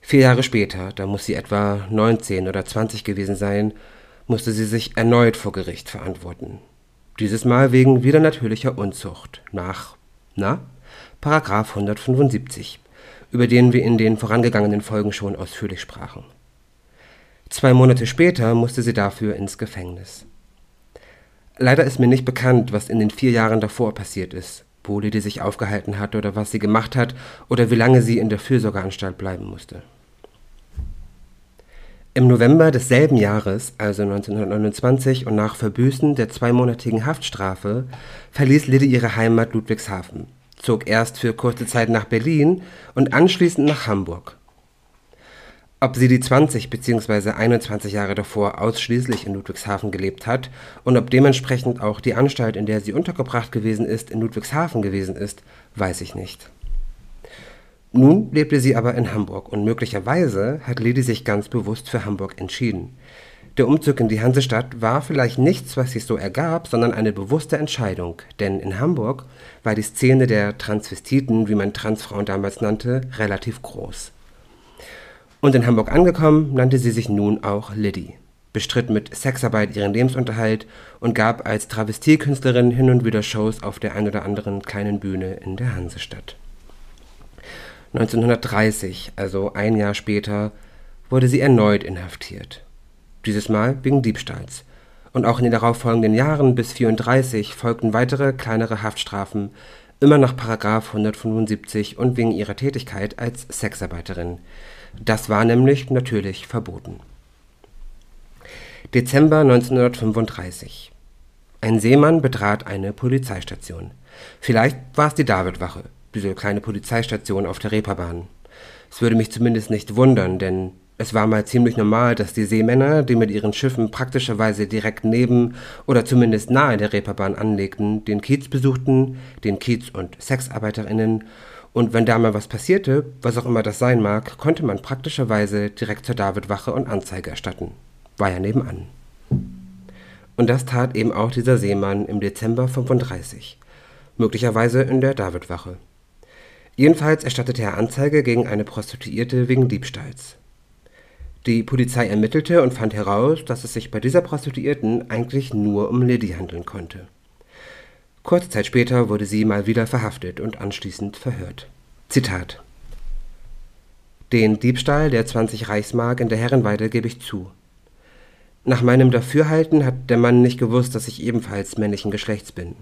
Vier Jahre später, da muss sie etwa 19 oder 20 gewesen sein, musste sie sich erneut vor Gericht verantworten. Dieses Mal wegen widernatürlicher Unzucht nach, na, Paragraph 175, über den wir in den vorangegangenen Folgen schon ausführlich sprachen. Zwei Monate später musste sie dafür ins Gefängnis. Leider ist mir nicht bekannt, was in den vier Jahren davor passiert ist, wo Lady sich aufgehalten hat oder was sie gemacht hat oder wie lange sie in der Fürsorgeanstalt bleiben musste. Im November desselben Jahres, also 1929, und nach Verbüßen der zweimonatigen Haftstrafe, verließ Liddy ihre Heimat Ludwigshafen, zog erst für kurze Zeit nach Berlin und anschließend nach Hamburg. Ob sie die 20 bzw. 21 Jahre davor ausschließlich in Ludwigshafen gelebt hat und ob dementsprechend auch die Anstalt, in der sie untergebracht gewesen ist, in Ludwigshafen gewesen ist, weiß ich nicht. Nun lebte sie aber in Hamburg und möglicherweise hat Lady sich ganz bewusst für Hamburg entschieden. Der Umzug in die Hansestadt war vielleicht nichts, was sich so ergab, sondern eine bewusste Entscheidung, denn in Hamburg war die Szene der Transvestiten, wie man Transfrauen damals nannte, relativ groß. Und in Hamburg angekommen, nannte sie sich nun auch Liddy, bestritt mit Sexarbeit ihren Lebensunterhalt und gab als Travestiekünstlerin hin und wieder Shows auf der ein oder anderen kleinen Bühne in der Hansestadt. 1930, also ein Jahr später, wurde sie erneut inhaftiert. Dieses Mal wegen Diebstahls. Und auch in den darauffolgenden Jahren bis 34 folgten weitere kleinere Haftstrafen, immer nach Paragraf 175 und wegen ihrer Tätigkeit als Sexarbeiterin. Das war nämlich natürlich verboten. Dezember 1935. Ein Seemann betrat eine Polizeistation. Vielleicht war es die Davidwache diese kleine Polizeistation auf der Reeperbahn. Es würde mich zumindest nicht wundern, denn es war mal ziemlich normal, dass die Seemänner, die mit ihren Schiffen praktischerweise direkt neben oder zumindest nahe der Reeperbahn anlegten, den Kiez besuchten, den Kiez- und Sexarbeiterinnen, und wenn da mal was passierte, was auch immer das sein mag, konnte man praktischerweise direkt zur Davidwache und Anzeige erstatten. War ja nebenan. Und das tat eben auch dieser Seemann im Dezember 35, möglicherweise in der Davidwache. Jedenfalls erstattete er Anzeige gegen eine Prostituierte wegen Diebstahls. Die Polizei ermittelte und fand heraus, dass es sich bei dieser Prostituierten eigentlich nur um Liddy handeln konnte. Kurze Zeit später wurde sie mal wieder verhaftet und anschließend verhört. Zitat Den Diebstahl der 20 Reichsmark in der Herrenweide gebe ich zu. Nach meinem Dafürhalten hat der Mann nicht gewusst, dass ich ebenfalls männlichen Geschlechts bin.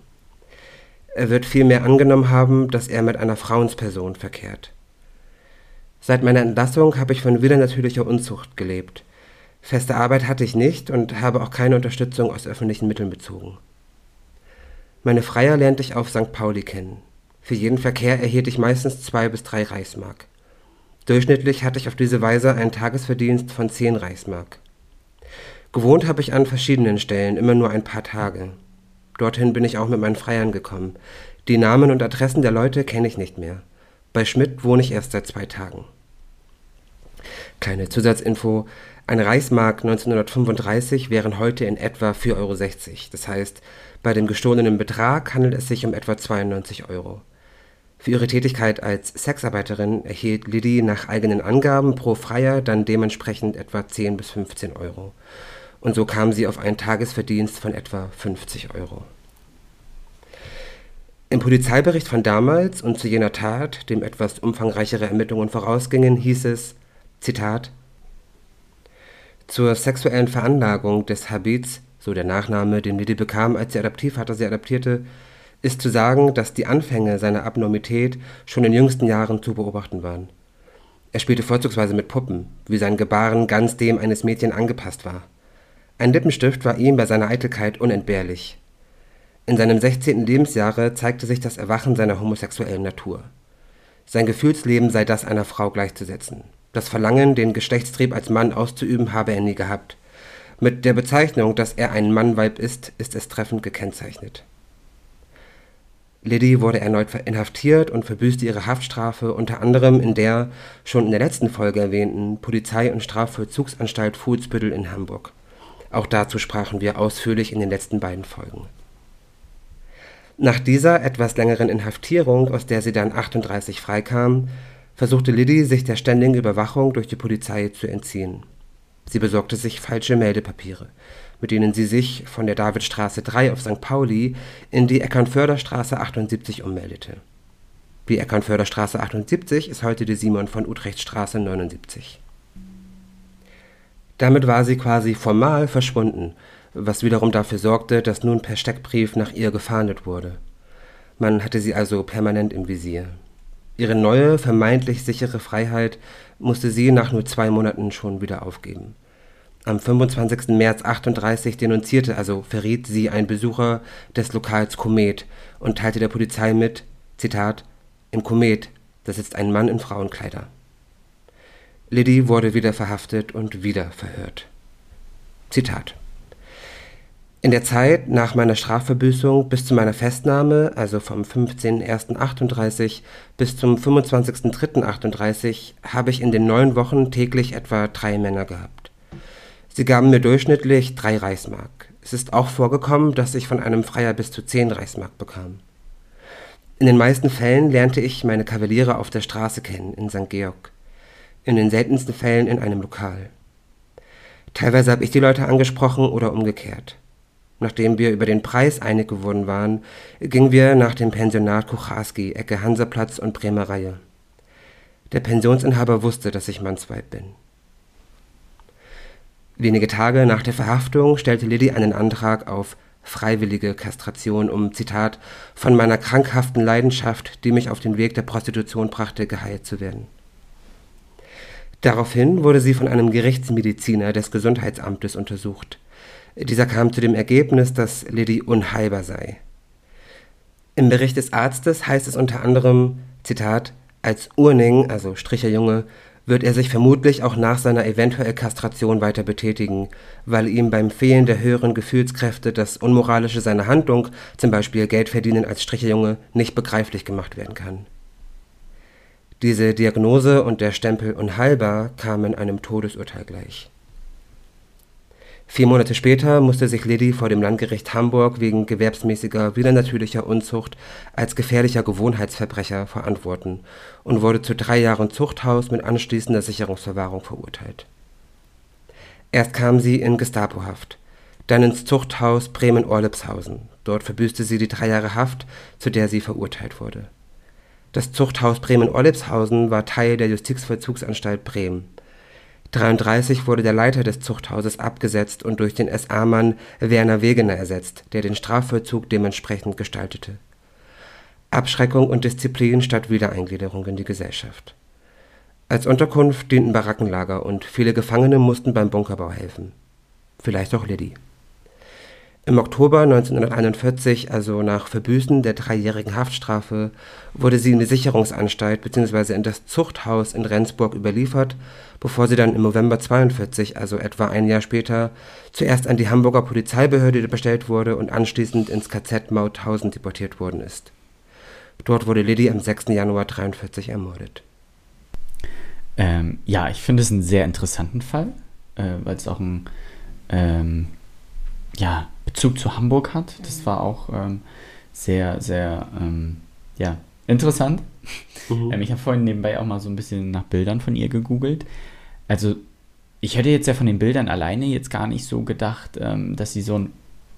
Er wird vielmehr angenommen haben, dass er mit einer Frauensperson verkehrt. Seit meiner Entlassung habe ich von widernatürlicher Unzucht gelebt. Feste Arbeit hatte ich nicht und habe auch keine Unterstützung aus öffentlichen Mitteln bezogen. Meine Freier lernte ich auf St. Pauli kennen. Für jeden Verkehr erhielt ich meistens zwei bis drei Reichsmark. Durchschnittlich hatte ich auf diese Weise einen Tagesverdienst von zehn Reichsmark. Gewohnt habe ich an verschiedenen Stellen, immer nur ein paar Tage. Dorthin bin ich auch mit meinen Freiern gekommen. Die Namen und Adressen der Leute kenne ich nicht mehr. Bei Schmidt wohne ich erst seit zwei Tagen. Kleine Zusatzinfo. Ein Reichsmark 1935 wären heute in etwa 4,60 Euro. Das heißt, bei dem gestohlenen Betrag handelt es sich um etwa 92 Euro. Für ihre Tätigkeit als Sexarbeiterin erhielt Liddy nach eigenen Angaben pro Freier dann dementsprechend etwa 10 bis 15 Euro. Und so kam sie auf einen Tagesverdienst von etwa 50 Euro. Im Polizeibericht von damals und zu jener Tat, dem etwas umfangreichere Ermittlungen vorausgingen, hieß es, Zitat, zur sexuellen Veranlagung des Habits, so der Nachname, den Liddy bekam, als ihr Adoptivvater sie adoptierte, ist zu sagen, dass die Anfänge seiner Abnormität schon in jüngsten Jahren zu beobachten waren. Er spielte vorzugsweise mit Puppen, wie sein Gebaren ganz dem eines Mädchen angepasst war. Ein Lippenstift war ihm bei seiner Eitelkeit unentbehrlich. In seinem 16. Lebensjahre zeigte sich das Erwachen seiner homosexuellen Natur. Sein Gefühlsleben sei das einer Frau gleichzusetzen. Das Verlangen, den Geschlechtstrieb als Mann auszuüben, habe er nie gehabt. Mit der Bezeichnung, dass er ein Mannweib ist, ist es treffend gekennzeichnet. Liddy wurde erneut inhaftiert und verbüßte ihre Haftstrafe unter anderem in der schon in der letzten Folge erwähnten Polizei- und Strafvollzugsanstalt Fuhlsbüttel in Hamburg. Auch dazu sprachen wir ausführlich in den letzten beiden Folgen. Nach dieser etwas längeren Inhaftierung, aus der sie dann 38 freikam, versuchte Liddy, sich der ständigen Überwachung durch die Polizei zu entziehen. Sie besorgte sich falsche Meldepapiere, mit denen sie sich von der Davidstraße 3 auf St. Pauli in die Eckernförderstraße 78 ummeldete. Die Eckernförderstraße 78 ist heute die Simon von Utrecht Straße 79. Damit war sie quasi formal verschwunden, was wiederum dafür sorgte, dass nun per Steckbrief nach ihr gefahndet wurde. Man hatte sie also permanent im Visier. Ihre neue, vermeintlich sichere Freiheit musste sie nach nur zwei Monaten schon wieder aufgeben. Am 25. März 38 denunzierte, also verriet sie ein Besucher des Lokals Komet und teilte der Polizei mit, Zitat, im Komet, da sitzt ein Mann in Frauenkleider. Liddy wurde wieder verhaftet und wieder verhört. Zitat in der Zeit nach meiner Strafverbüßung bis zu meiner Festnahme, also vom 15.01.38 bis zum 25.03.38, habe ich in den neun Wochen täglich etwa drei Männer gehabt. Sie gaben mir durchschnittlich drei Reichsmark. Es ist auch vorgekommen, dass ich von einem Freier bis zu zehn Reichsmark bekam. In den meisten Fällen lernte ich meine Kavaliere auf der Straße kennen, in St. Georg. In den seltensten Fällen in einem Lokal. Teilweise habe ich die Leute angesprochen oder umgekehrt. Nachdem wir über den Preis einig geworden waren, gingen wir nach dem Pensionat Kucharski, Ecke Hansaplatz und Bremer Reihe. Der Pensionsinhaber wusste, dass ich Mannsweib bin. Wenige Tage nach der Verhaftung stellte Liddy einen Antrag auf freiwillige Kastration, um, Zitat, von meiner krankhaften Leidenschaft, die mich auf den Weg der Prostitution brachte, geheilt zu werden. Daraufhin wurde sie von einem Gerichtsmediziner des Gesundheitsamtes untersucht. Dieser kam zu dem Ergebnis, dass Liddy unheilbar sei. Im Bericht des Arztes heißt es unter anderem, Zitat, als Urning, also Stricherjunge, wird er sich vermutlich auch nach seiner eventuell Kastration weiter betätigen, weil ihm beim Fehlen der höheren Gefühlskräfte das Unmoralische seiner Handlung, zum Beispiel Geld verdienen als Stricherjunge, nicht begreiflich gemacht werden kann. Diese Diagnose und der Stempel unheilbar kamen einem Todesurteil gleich. Vier Monate später musste sich Liddy vor dem Landgericht Hamburg wegen gewerbsmäßiger widernatürlicher Unzucht als gefährlicher Gewohnheitsverbrecher verantworten und wurde zu drei Jahren Zuchthaus mit anschließender Sicherungsverwahrung verurteilt. Erst kam sie in Gestapohaft, dann ins Zuchthaus Bremen-Orlipshausen. Dort verbüßte sie die drei Jahre Haft, zu der sie verurteilt wurde. Das Zuchthaus Bremen-Orlipshausen war Teil der Justizvollzugsanstalt Bremen 33 wurde der Leiter des Zuchthauses abgesetzt und durch den SA-Mann Werner Wegener ersetzt, der den Strafvollzug dementsprechend gestaltete. Abschreckung und Disziplin statt Wiedereingliederung in die Gesellschaft. Als Unterkunft dienten Barackenlager und viele Gefangene mussten beim Bunkerbau helfen. Vielleicht auch Liddy. Im Oktober 1941, also nach Verbüßen der dreijährigen Haftstrafe, wurde sie in die Sicherungsanstalt bzw. in das Zuchthaus in Rendsburg überliefert, bevor sie dann im November 1942, also etwa ein Jahr später, zuerst an die Hamburger Polizeibehörde bestellt wurde und anschließend ins KZ Mauthausen deportiert worden ist. Dort wurde Liddy am 6. Januar 1943 ermordet. Ähm, ja, ich finde es einen sehr interessanten Fall, äh, weil es auch ein ähm, ja, Bezug zu Hamburg hat. Das war auch ähm, sehr, sehr ähm, ja, interessant. Mhm. Ähm, ich habe vorhin nebenbei auch mal so ein bisschen nach Bildern von ihr gegoogelt. Also ich hätte jetzt ja von den Bildern alleine jetzt gar nicht so gedacht, ähm, dass sie so ein,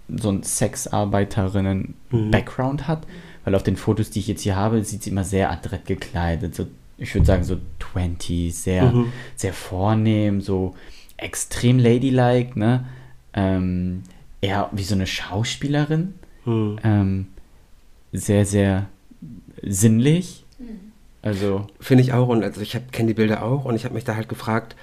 so ein Sexarbeiterinnen-Background mhm. hat, weil auf den Fotos, die ich jetzt hier habe, sieht sie immer sehr adrett gekleidet, so ich würde sagen so 20, sehr, mhm. sehr vornehm, so extrem ladylike, ne? Ähm, eher wie so eine Schauspielerin. Mhm. Ähm, sehr, sehr sinnlich. Mhm. Also. Finde ich auch, und also ich kenne die Bilder auch und ich habe mich da halt gefragt,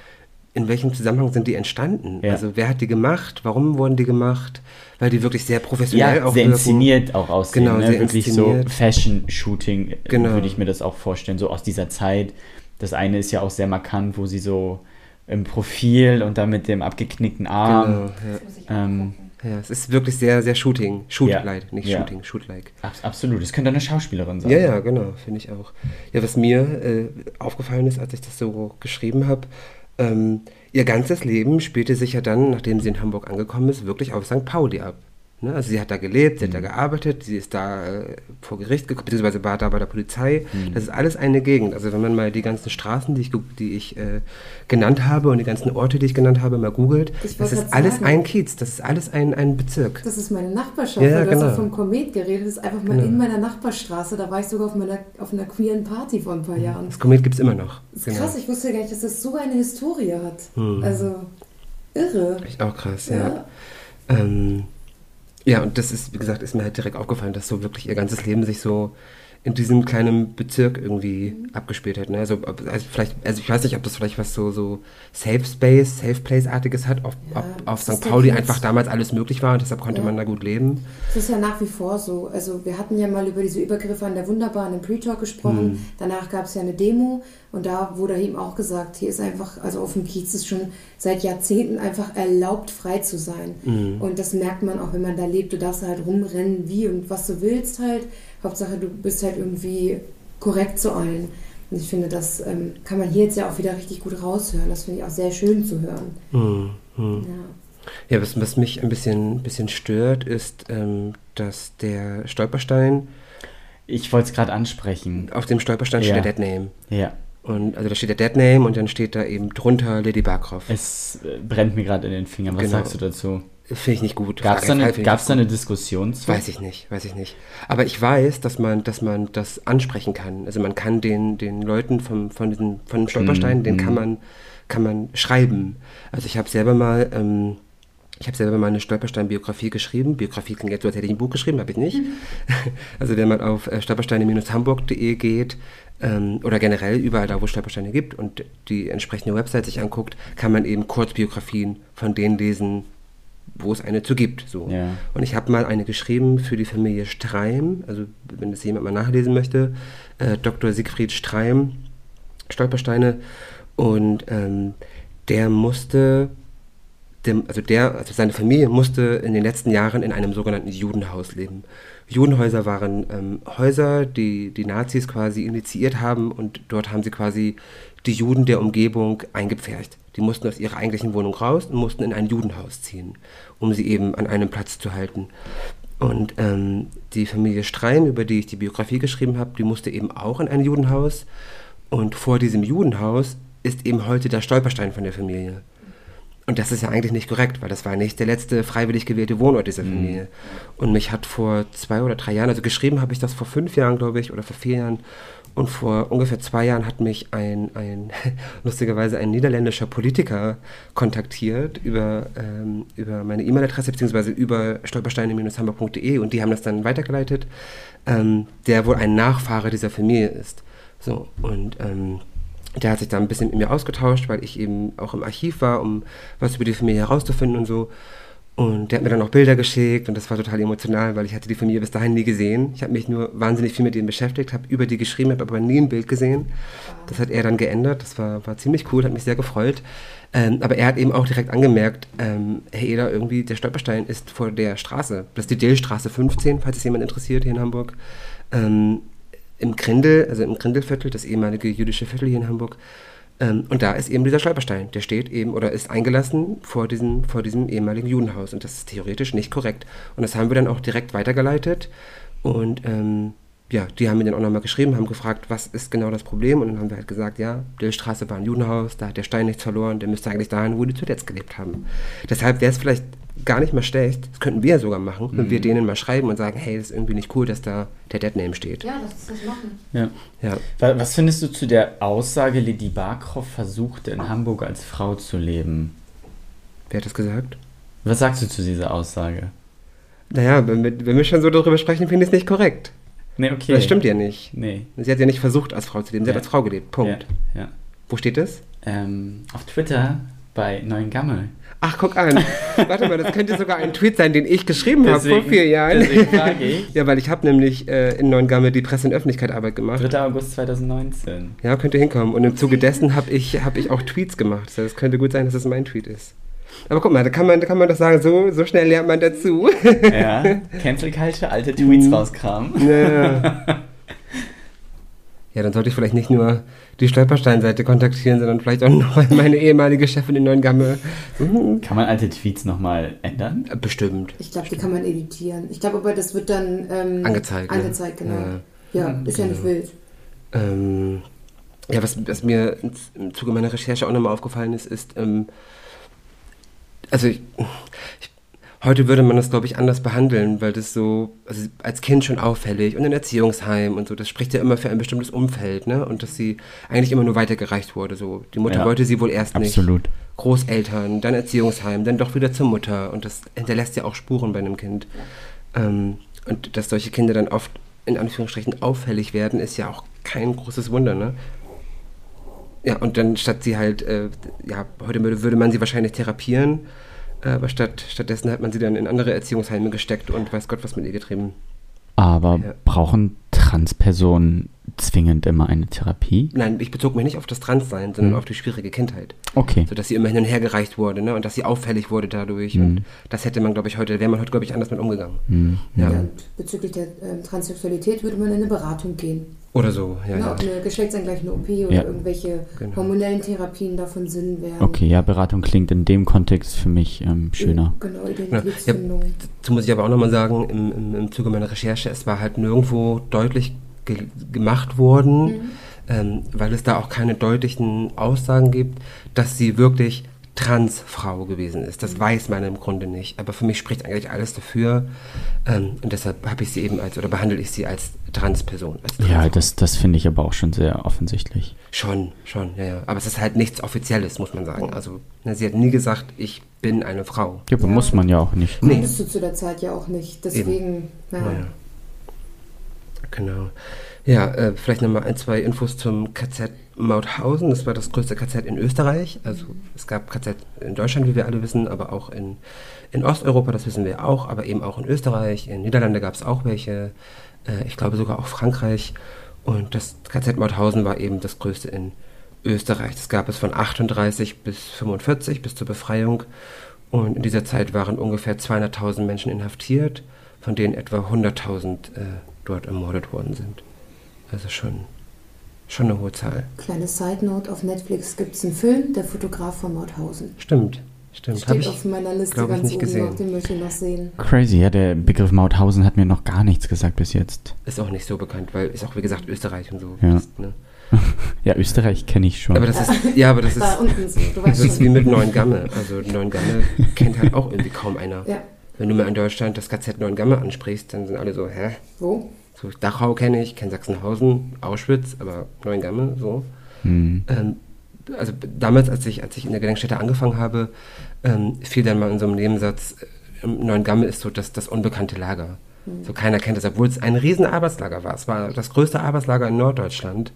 in welchem Zusammenhang sind die entstanden? Ja. Also wer hat die gemacht? Warum wurden die gemacht? Weil die wirklich sehr professionell ja, auch sehr wirken. inszeniert auch aussehen. Genau, ne? sehr Wirklich inszeniert. so Fashion-Shooting äh, Genau. würde ich mir das auch vorstellen. So aus dieser Zeit. Das eine ist ja auch sehr markant, wo sie so im Profil und dann mit dem abgeknickten Arm. Genau, ja. Das muss ich Ähm, angucken. Ja. Es ist wirklich sehr, sehr Shooting. Shoot-like, Ja. nicht Ja. Shooting, Shoot-like. Ab, absolut. Das könnte eine Schauspielerin sein. Ja, ja, genau, finde ich auch. Ja, was mir äh, aufgefallen ist, als ich das so geschrieben habe, ähm, ihr ganzes Leben spielte sich ja dann, nachdem sie in Hamburg angekommen ist, wirklich auf St. Pauli ab. Ne? Also sie hat da gelebt, sie hat da gearbeitet, sie ist da äh, vor Gericht gekommen, beziehungsweise war da bei der Polizei. Das ist alles eine Gegend. Also wenn man mal die ganzen Straßen, die ich, die ich äh, genannt habe und die ganzen Orte, die ich genannt habe, mal googelt, das ist alles sagen. ein Kiez, das ist alles ein, ein Bezirk. Das ist meine Nachbarschaft. Ja, weil du genau. hast auch vom Komet geredet. Das ist einfach mal Genau. in meiner Nachbarstraße. Da war ich sogar auf, meiner, auf einer queeren Party vor ein paar Jahren. Das Komet gibt es immer noch. Das ist krass, ich wusste gar nicht, dass das so eine Historie hat. Hm. Also, irre. Echt auch krass, ja. Ja. Ähm, ja, und das ist, wie gesagt, ist mir halt direkt aufgefallen, dass so wirklich ihr ganzes Leben sich so in diesem kleinen Bezirk irgendwie abgespielt hat. Ne? Also, also vielleicht, also ich weiß nicht, ob das vielleicht was so, so Safe Space, Safe Place-artiges hat, ob, Ja, ob auf St. Pauli einfach damals alles möglich war und deshalb konnte Ja. man da gut leben. Das ist ja nach wie vor so. Also wir hatten ja mal über diese Übergriffe an der Wunderbahn im Pre-Talk gesprochen. Mhm. Danach gab es ja eine Demo und da wurde ihm auch gesagt, hier ist einfach, also auf dem Kiez ist schon seit Jahrzehnten einfach erlaubt, frei zu sein. Mhm. Und das merkt man auch, wenn man da lebt. Du darfst halt rumrennen, wie und was du willst halt. Hauptsache, du bist halt irgendwie korrekt zu allen. Und ich finde, das ähm, kann man hier jetzt ja auch wieder richtig gut raushören. Das finde ich auch sehr schön zu hören. Hm, hm. Ja. Ja, was, was mich ein bisschen, bisschen stört, ist, ähm, dass der Stolperstein, Ich wollte es gerade ansprechen. auf dem Stolperstein Ja. steht der Deadname. Ja. Und also da steht der Deadname und dann steht da eben drunter Lady Barkroff. Es äh, brennt mir gerade in den Fingern. Was Genau. sagst du dazu? Finde ich nicht gut. Gab es da, eine- gab's da eine Diskussion zu? Weiß ich nicht, weiß ich nicht. Aber ich weiß, dass man, dass man das ansprechen kann. Also man kann den, den Leuten vom, von, diesem, von dem Stolperstein, Mm, den mm. kann man, kann man schreiben. Also ich habe selber mal, ähm, ich habe selber mal eine Stolperstein-Biografie geschrieben. Biografie klingt jetzt so, als hätte ich ein Buch geschrieben, habe ich nicht. Also wenn man auf äh, stolpersteine-hamburg.de geht ähm, oder generell überall da, wo es Stolpersteine gibt und die entsprechende Website sich anguckt, kann man eben Kurzbiografien von denen lesen, wo es eine zu gibt. So. Ja. Und ich habe mal eine geschrieben für die Familie Streim, also wenn das jemand mal nachlesen möchte, äh, Dr. Siegfried Streim, Stolpersteine. Und ähm, der musste, dem, also der, also seine Familie musste in den letzten Jahren in einem sogenannten Judenhaus leben. Judenhäuser waren ähm, Häuser, die die Nazis quasi initiiert haben und dort haben sie quasi die Juden der Umgebung eingepfercht. Die mussten aus ihrer eigentlichen Wohnung raus und mussten in ein Judenhaus ziehen, um sie eben an einem Platz zu halten. Und ähm, die Familie Streim, über die ich die Biografie geschrieben habe, die musste eben auch in ein Judenhaus. Und vor diesem Judenhaus ist eben heute der Stolperstein von der Familie. Und das ist ja eigentlich nicht korrekt, weil das war nicht der letzte freiwillig gewählte Wohnort dieser Familie. Und mich hat vor zwei oder drei Jahren, also geschrieben habe ich das vor fünf Jahren, glaube ich, oder vor vier Jahren. Und vor ungefähr zwei Jahren hat mich ein, ein lustigerweise ein niederländischer Politiker kontaktiert über, ähm, über meine E-Mail-Adresse, beziehungsweise über stolpersteine-hamburg.de und die haben das dann weitergeleitet, ähm, der wohl ein Nachfahre dieser Familie ist. So, und ähm, der hat sich da ein bisschen mit mir ausgetauscht, weil ich eben auch im Archiv war, um was über die Familie herauszufinden und so. Und der hat mir dann auch Bilder geschickt und das war total emotional, weil ich hatte die Familie bis dahin nie gesehen. Ich habe mich nur wahnsinnig viel mit denen beschäftigt, habe über die geschrieben, habe aber nie ein Bild gesehen. Das hat er dann geändert. Das war, war ziemlich cool, hat mich sehr gefreut. Ähm, aber er hat eben auch direkt angemerkt, ähm, Herr Eder, irgendwie der Stolperstein ist vor der Straße. Das ist die Dillstraße 15, falls es jemand interessiert hier in Hamburg. Ähm, Im Grindel, also im Grindelviertel, das ehemalige jüdische Viertel hier in Hamburg. Ähm, und da ist eben dieser Stolperstein, der steht eben oder ist eingelassen vor diesem, vor diesem ehemaligen Judenhaus. Und das ist theoretisch nicht korrekt. Und das haben wir dann auch direkt weitergeleitet. Und ähm, ja, die haben mir dann auch nochmal geschrieben, haben gefragt, was ist genau das Problem? Und dann haben wir halt gesagt, ja, Dillstraße war ein Judenhaus, da hat der Stein nichts verloren, der müsste eigentlich dahin, wo die zuletzt gelebt haben. Deshalb wäre es vielleicht gar nicht mal schlecht, das könnten wir ja sogar machen, wenn wir denen mal schreiben und sagen, hey, das ist irgendwie nicht cool, dass da der Deadname steht. Ja, lass uns das machen. Ja. Ja. Wa- Was findest du zu der Aussage, Lady Barkroff versuchte in Hamburg als Frau zu leben? Wer hat das gesagt? Was sagst du zu dieser Aussage? Naja, wenn wir, wenn wir schon so darüber sprechen, finde ich es nicht korrekt. Nee, okay. Das stimmt ja nicht. Nee. Sie hat ja nicht versucht, als Frau zu leben, sie Ja. hat als Frau gelebt. Punkt. Ja, ja. Wo steht das? Ähm, auf Twitter bei Neuen Gammel. Ach, guck an. Warte mal, das könnte sogar ein Tweet sein, den ich geschrieben habe vor vier Jahren. deswegen frage ich. Ja, weil ich habe nämlich äh, in Neuengamme die Presse- und Öffentlichkeitsarbeit gemacht. 3. August 2019. Ja, könnte hinkommen. Und im Zuge dessen habe ich, hab ich auch Tweets gemacht. Das könnte gut sein, dass es mein Tweet ist. Aber guck mal, da kann man, da kann man doch sagen, so, so schnell lernt man dazu. Ja, Cancel Culture, alte Tweets rauskramen. ja. ja, dann sollte ich vielleicht nicht nur die Stolperstein-Seite kontaktieren, sondern vielleicht auch noch meine ehemalige Chefin in Neuengamme. Mhm. Kann man alte Tweets nochmal ändern? Äh, Bestimmt. Ich glaube, die kann man editieren. Ich glaube aber, das wird dann ähm, Angezeigt, ne? Angezeigt, genau. Ja. Ja, ist ja nicht wild. Ähm, ja, was, was mir im- im Zuge meiner Recherche auch nochmal aufgefallen ist, ist, ähm, also ich, ich, heute würde man das, glaube ich, anders behandeln, weil das so, also als Kind schon auffällig und in Erziehungsheim und so, das spricht ja immer für ein bestimmtes Umfeld, ne? Und dass sie eigentlich immer nur weitergereicht wurde. So, die Mutter Ja. wollte sie wohl erst nicht. Absolut. Großeltern, dann Erziehungsheim, dann doch wieder zur Mutter. Und das hinterlässt ja auch Spuren bei einem Kind. Ähm, und dass solche Kinder dann oft in Anführungsstrichen auffällig werden, ist ja auch kein großes Wunder, ne? Ja, und dann statt sie halt, äh, ja, heute würde, man sie wahrscheinlich therapieren, aber statt, stattdessen hat man sie dann in andere Erziehungsheime gesteckt und weiß Gott was mit ihr getrieben. Aber Ja. brauchen Transpersonen zwingend immer eine Therapie? Nein, ich bezog mich nicht auf das Transsein, sondern Mhm. auf die schwierige Kindheit. Okay. So dass sie immer hin und her gereicht wurde, ne? Und dass sie auffällig wurde dadurch. Mhm. Und das hätte man, glaube ich, heute, wäre man heute, glaube ich, anders mit umgegangen. Hm. Ja. Ja. Und bezüglich der ähm, Transsexualität würde man in eine Beratung gehen. Oder so, ja, Ne, ja. Ob eine geschlechtsangleiche OP oder Ja. irgendwelche Genau. hormonellen Therapien davon Sinn wären. Okay, ja, Beratung klingt in dem Kontext für mich ähm, schöner. Genau, Identitätsfindung. Dazu muss ich aber auch nochmal sagen, im, im, im Zuge meiner Recherche, es war halt nirgendwo deutlich ge gemacht worden, Mhm. ähm, weil es da auch keine deutlichen Aussagen gibt, dass sie wirklich Transfrau gewesen ist. Das weiß man im Grunde nicht. Aber für mich spricht eigentlich alles dafür. Ähm, und deshalb habe ich sie eben als, oder behandle ich sie als Transperson. Als Ja, Transfrau. das, das finde ich aber auch schon sehr offensichtlich. Schon, schon, ja, ja. Aber es ist halt nichts Offizielles, muss man sagen. Also, ne, sie hat nie gesagt, ich bin eine Frau. Ja, aber Ja. muss man ja auch nicht. Nee. Konntest du zu der Zeit ja auch nicht. Deswegen, ja. Naja. Genau. Ja, äh, vielleicht nochmal ein, zwei Infos zum KZ Mauthausen. Das war das größte KZ in Österreich. Also es gab KZ in Deutschland, wie wir alle wissen, aber auch in, in Osteuropa, das wissen wir auch, aber eben auch in Österreich. In Niederlande gab es auch welche. Äh, ich glaube sogar auch Frankreich. Und das KZ Mauthausen war eben das größte in Österreich. Das gab es von 38 bis 45, bis zur Befreiung. Und in dieser Zeit waren ungefähr 200.000 Menschen inhaftiert, von denen etwa 100.000 äh, dort ermordet worden sind. Also schon, schon eine hohe Zahl. Kleine Side Note: Auf Netflix gibt es einen Film, Der Fotograf von Mauthausen. Stimmt, stimmt. Hab Steht ich, auf meiner Liste ganz nicht oben gesehen. noch, den möchte ich noch sehen. Crazy, ja, der Begriff Mauthausen hat mir noch gar nichts gesagt bis jetzt. ist auch nicht so bekannt, weil ist auch wie gesagt Österreich und so. Ja. Das, ne? Ja, Österreich kenne ich schon. Aber das ist, ja, aber das ist, so, du das ist wie mit Neuengamme. Also Neuengamme kennt halt auch irgendwie kaum einer. Ja, Wenn du mal in Deutschland das KZ Neuengamme ansprichst, dann sind alle so, hä? wo? So, Dachau kenne ich, kenne Sachsenhausen, Auschwitz, aber Neuengamme, so. Hm. Ähm, also damals, als ich, als ich in der Gedenkstätte angefangen habe, ähm, fiel dann mal in so einem Nebensatz, äh, Neuengamme ist so das, das unbekannte Lager. So keiner kennt es, obwohl es ein riesen Arbeitslager war. Es war das größte Arbeitslager in Norddeutschland.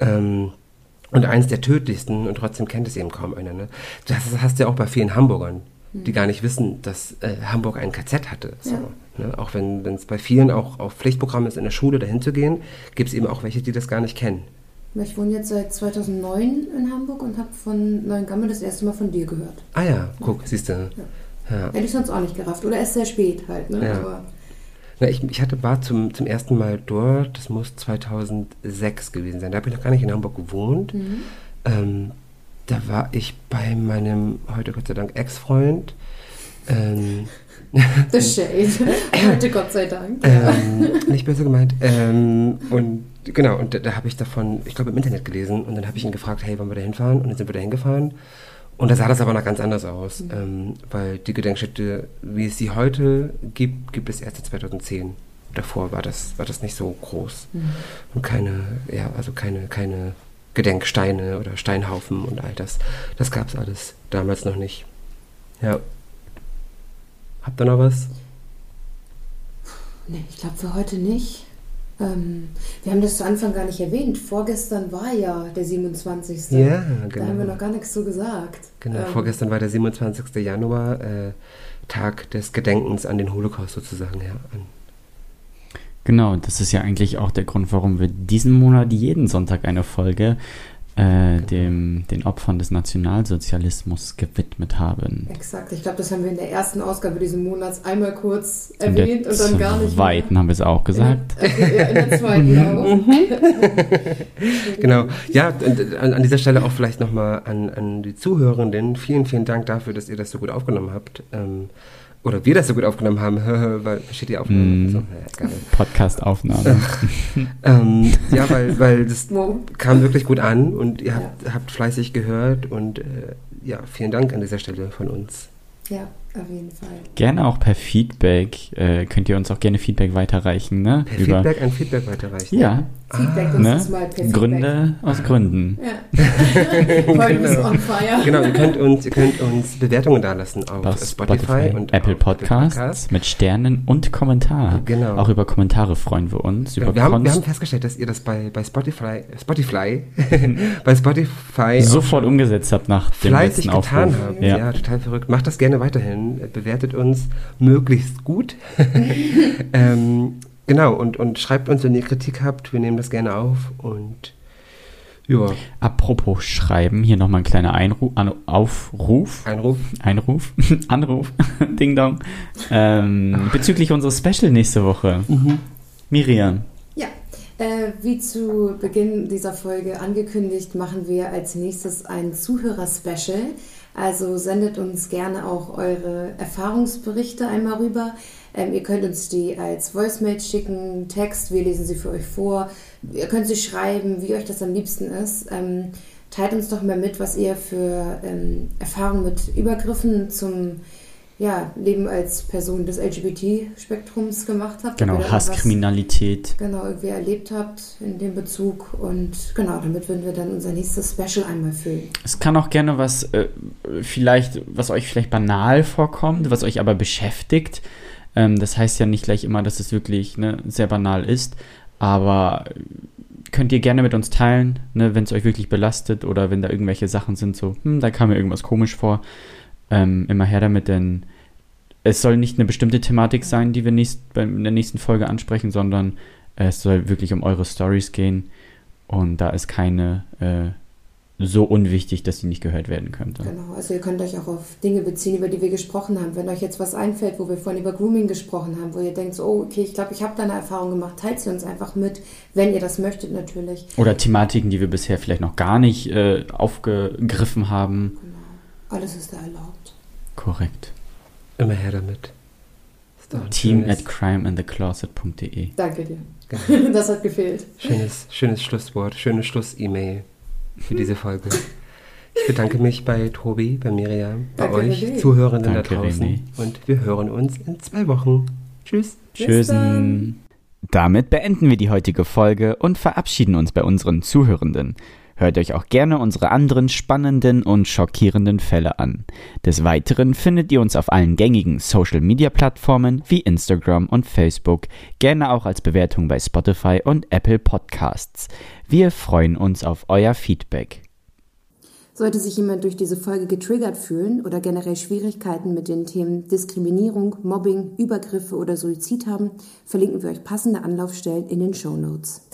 Ähm, und eins der tödlichsten und trotzdem kennt es eben kaum einer. Ne? Das hast du ja auch bei vielen Hamburgern, die gar nicht wissen, dass äh, Hamburg ein KZ hatte. So, Ja. ne? Auch wenn es bei vielen auch auf Pflichtprogramm ist, in der Schule dahin zu gehen, gibt es eben auch welche, die das gar nicht kennen. Ich wohne jetzt seit 2009 in Hamburg und habe von Neuengamme das erste Mal von dir gehört. Ah ja, guck, siehst du. Ja. Hätte ich sonst auch nicht gerafft. Oder erst sehr spät halt, ne? Ja. Na, ich, ich hatte war zum, zum ersten Mal dort, das muss 2006 gewesen sein. Da habe ich noch gar nicht in Hamburg gewohnt. Mhm. Ähm, da war ich bei meinem, heute Gott sei Dank, Ex-Freund. Ähm, The Shade. Heute Gott sei Dank. ähm, nicht böse gemeint. Ähm, und genau, und da, da habe ich davon, ich glaube, im Internet gelesen. Und dann habe ich ihn gefragt, hey, wollen wir da hinfahren? Und dann sind wir da hingefahren. Und da sah das aber noch ganz anders aus, ähm, weil die Gedenkstätte, wie es sie heute gibt, gibt es erst seit 2010. Davor war das, war das nicht so groß. Und keine, ja, also keine, keine Gedenksteine oder Steinhaufen und all das. Das gab es alles damals noch nicht. Ja. Habt ihr noch was? Nee, ich glaube für heute nicht. Ähm, wir haben das zu Anfang gar nicht erwähnt. Vorgestern war ja der 27. Ja, Da haben wir genau. noch gar nichts zu gesagt. Genau, Ähm, vorgestern war der 27. Januar, äh, Tag des Gedenkens an den Holocaust sozusagen, ja. An, Genau, das ist ja eigentlich auch der Grund, warum wir diesen Monat jeden Sonntag eine Folge äh, dem, den Opfern des Nationalsozialismus gewidmet haben. Exakt. Ich glaube, das haben wir in der ersten Ausgabe dieses Monats einmal kurz In der erwähnt und dann gar nicht mehr. zweiten haben wir es auch gesagt. In der, äh, in der zweiten auch. genau, ja, äh, an, an dieser Stelle auch vielleicht nochmal an, an die Zuhörenden. Vielen, vielen Dank dafür, dass ihr das so gut aufgenommen habt. Ähm, oder wir das so gut aufgenommen haben, weil steht die Aufnahme. Mm. Also, ja, egal. Podcast-Aufnahme. ähm, ja, weil, weil das kam wirklich gut an und ihr habt, habt fleißig gehört und äh, ja, vielen Dank an dieser Stelle von uns. Ja, auf jeden Fall. Gerne auch per Feedback. Äh, könnt ihr uns auch gerne Feedback weiterreichen, ne? Per Feedback an Feedback weiterreichen. Ja, Feedback Ah, ne? mal per Feedback. Gründe aus Gründen. Ja. Du on fire. Genau, ihr könnt uns, ihr könnt uns Bewertungen dalassen auf Auf Spotify, und Apple Podcasts Podcast. mit Sternen und Kommentar. Genau. Auch über Kommentare freuen wir uns. Ja, über wir, haben, wir haben festgestellt, dass ihr das bei, bei Spotify, Spotify, bei Spotify sofort umgesetzt habt nach dem letzten getan Aufruf. habt. Ja. Ja. total verrückt. Macht das gerne weiterhin. Bewertet uns möglichst gut. ähm, genau, und, und schreibt uns, wenn ihr Kritik habt. Wir nehmen das gerne auf. Und ja, Apropos Schreiben, hier nochmal ein kleiner Einruf, an, Aufruf, Einruf. Einruf, Anruf, Ding Dong, ähm, bezüglich unseres Special nächste Woche. Miriam, Ja, äh, wie zu Beginn dieser Folge angekündigt, machen wir als nächstes ein Zuhörer-Special. Also sendet uns gerne auch eure Erfahrungsberichte einmal rüber. Ähm, ihr könnt uns die als Voicemail schicken, Text, wir lesen sie für euch vor. Ihr könnt sie schreiben, wie euch das am liebsten ist. Ähm, teilt uns doch mal mit, was ihr für ähm, Erfahrungen mit Übergriffen zum ja, Leben als Person des LGBT-Spektrums gemacht habt. Genau, Hasskriminalität. genau irgendwie erlebt habt in dem Bezug. Und genau, damit würden wir dann unser nächstes Special einmal füllen. Es kann auch gerne was, äh, vielleicht, was euch vielleicht banal vorkommt, was euch aber beschäftigt. Ähm, das heißt ja nicht gleich immer, dass es wirklich ne, sehr banal ist, aber könnt ihr gerne mit uns teilen, ne, wenn es euch wirklich belastet oder wenn da irgendwelche Sachen sind, so, hm, da kam mir irgendwas komisch vor. Ähm, immer her damit, denn es soll nicht eine bestimmte Thematik sein, die wir nächst, bei, in der nächsten Folge ansprechen, sondern es soll wirklich um eure Stories gehen. Und da ist keine äh, so unwichtig, dass sie nicht gehört werden könnte. Genau, also ihr könnt euch auch auf Dinge beziehen, über die wir gesprochen haben. Wenn euch jetzt was einfällt, wo wir vorhin über Grooming gesprochen haben, wo ihr denkt, so, oh, okay, ich glaube, ich habe da eine Erfahrung gemacht, teilt sie uns einfach mit, wenn ihr das möchtet natürlich. Oder Thematiken, die wir bisher vielleicht noch gar nicht äh, aufgegriffen haben. Genau, alles ist da erlaubt. Korrekt. Immer her damit. Team schönes- at crimeandthecloset.de. Danke dir. Das hat gefehlt. Schönes, schönes Schlusswort, schönes Schluss-E-Mail für diese Folge. Ich bedanke mich bei Tobi, bei Miriam, bei Danke, euch René. Zuhörenden Danke, da draußen. René. Und wir hören uns in zwei Wochen. Tschüss. Tschüssen. dann. Damit beenden wir die heutige Folge und verabschieden uns bei unseren Zuhörenden. Hört euch auch gerne unsere anderen spannenden und schockierenden Fälle an. Des Weiteren findet ihr uns auf allen gängigen Social-Media-Plattformen wie Instagram und Facebook, gerne auch als Bewertung bei Spotify und Apple Podcasts. Wir freuen uns auf euer Feedback. Sollte sich jemand durch diese Folge getriggert fühlen oder generell Schwierigkeiten mit den Themen Diskriminierung, Mobbing, Übergriffe oder Suizid haben, verlinken wir euch passende Anlaufstellen in den Show Notes.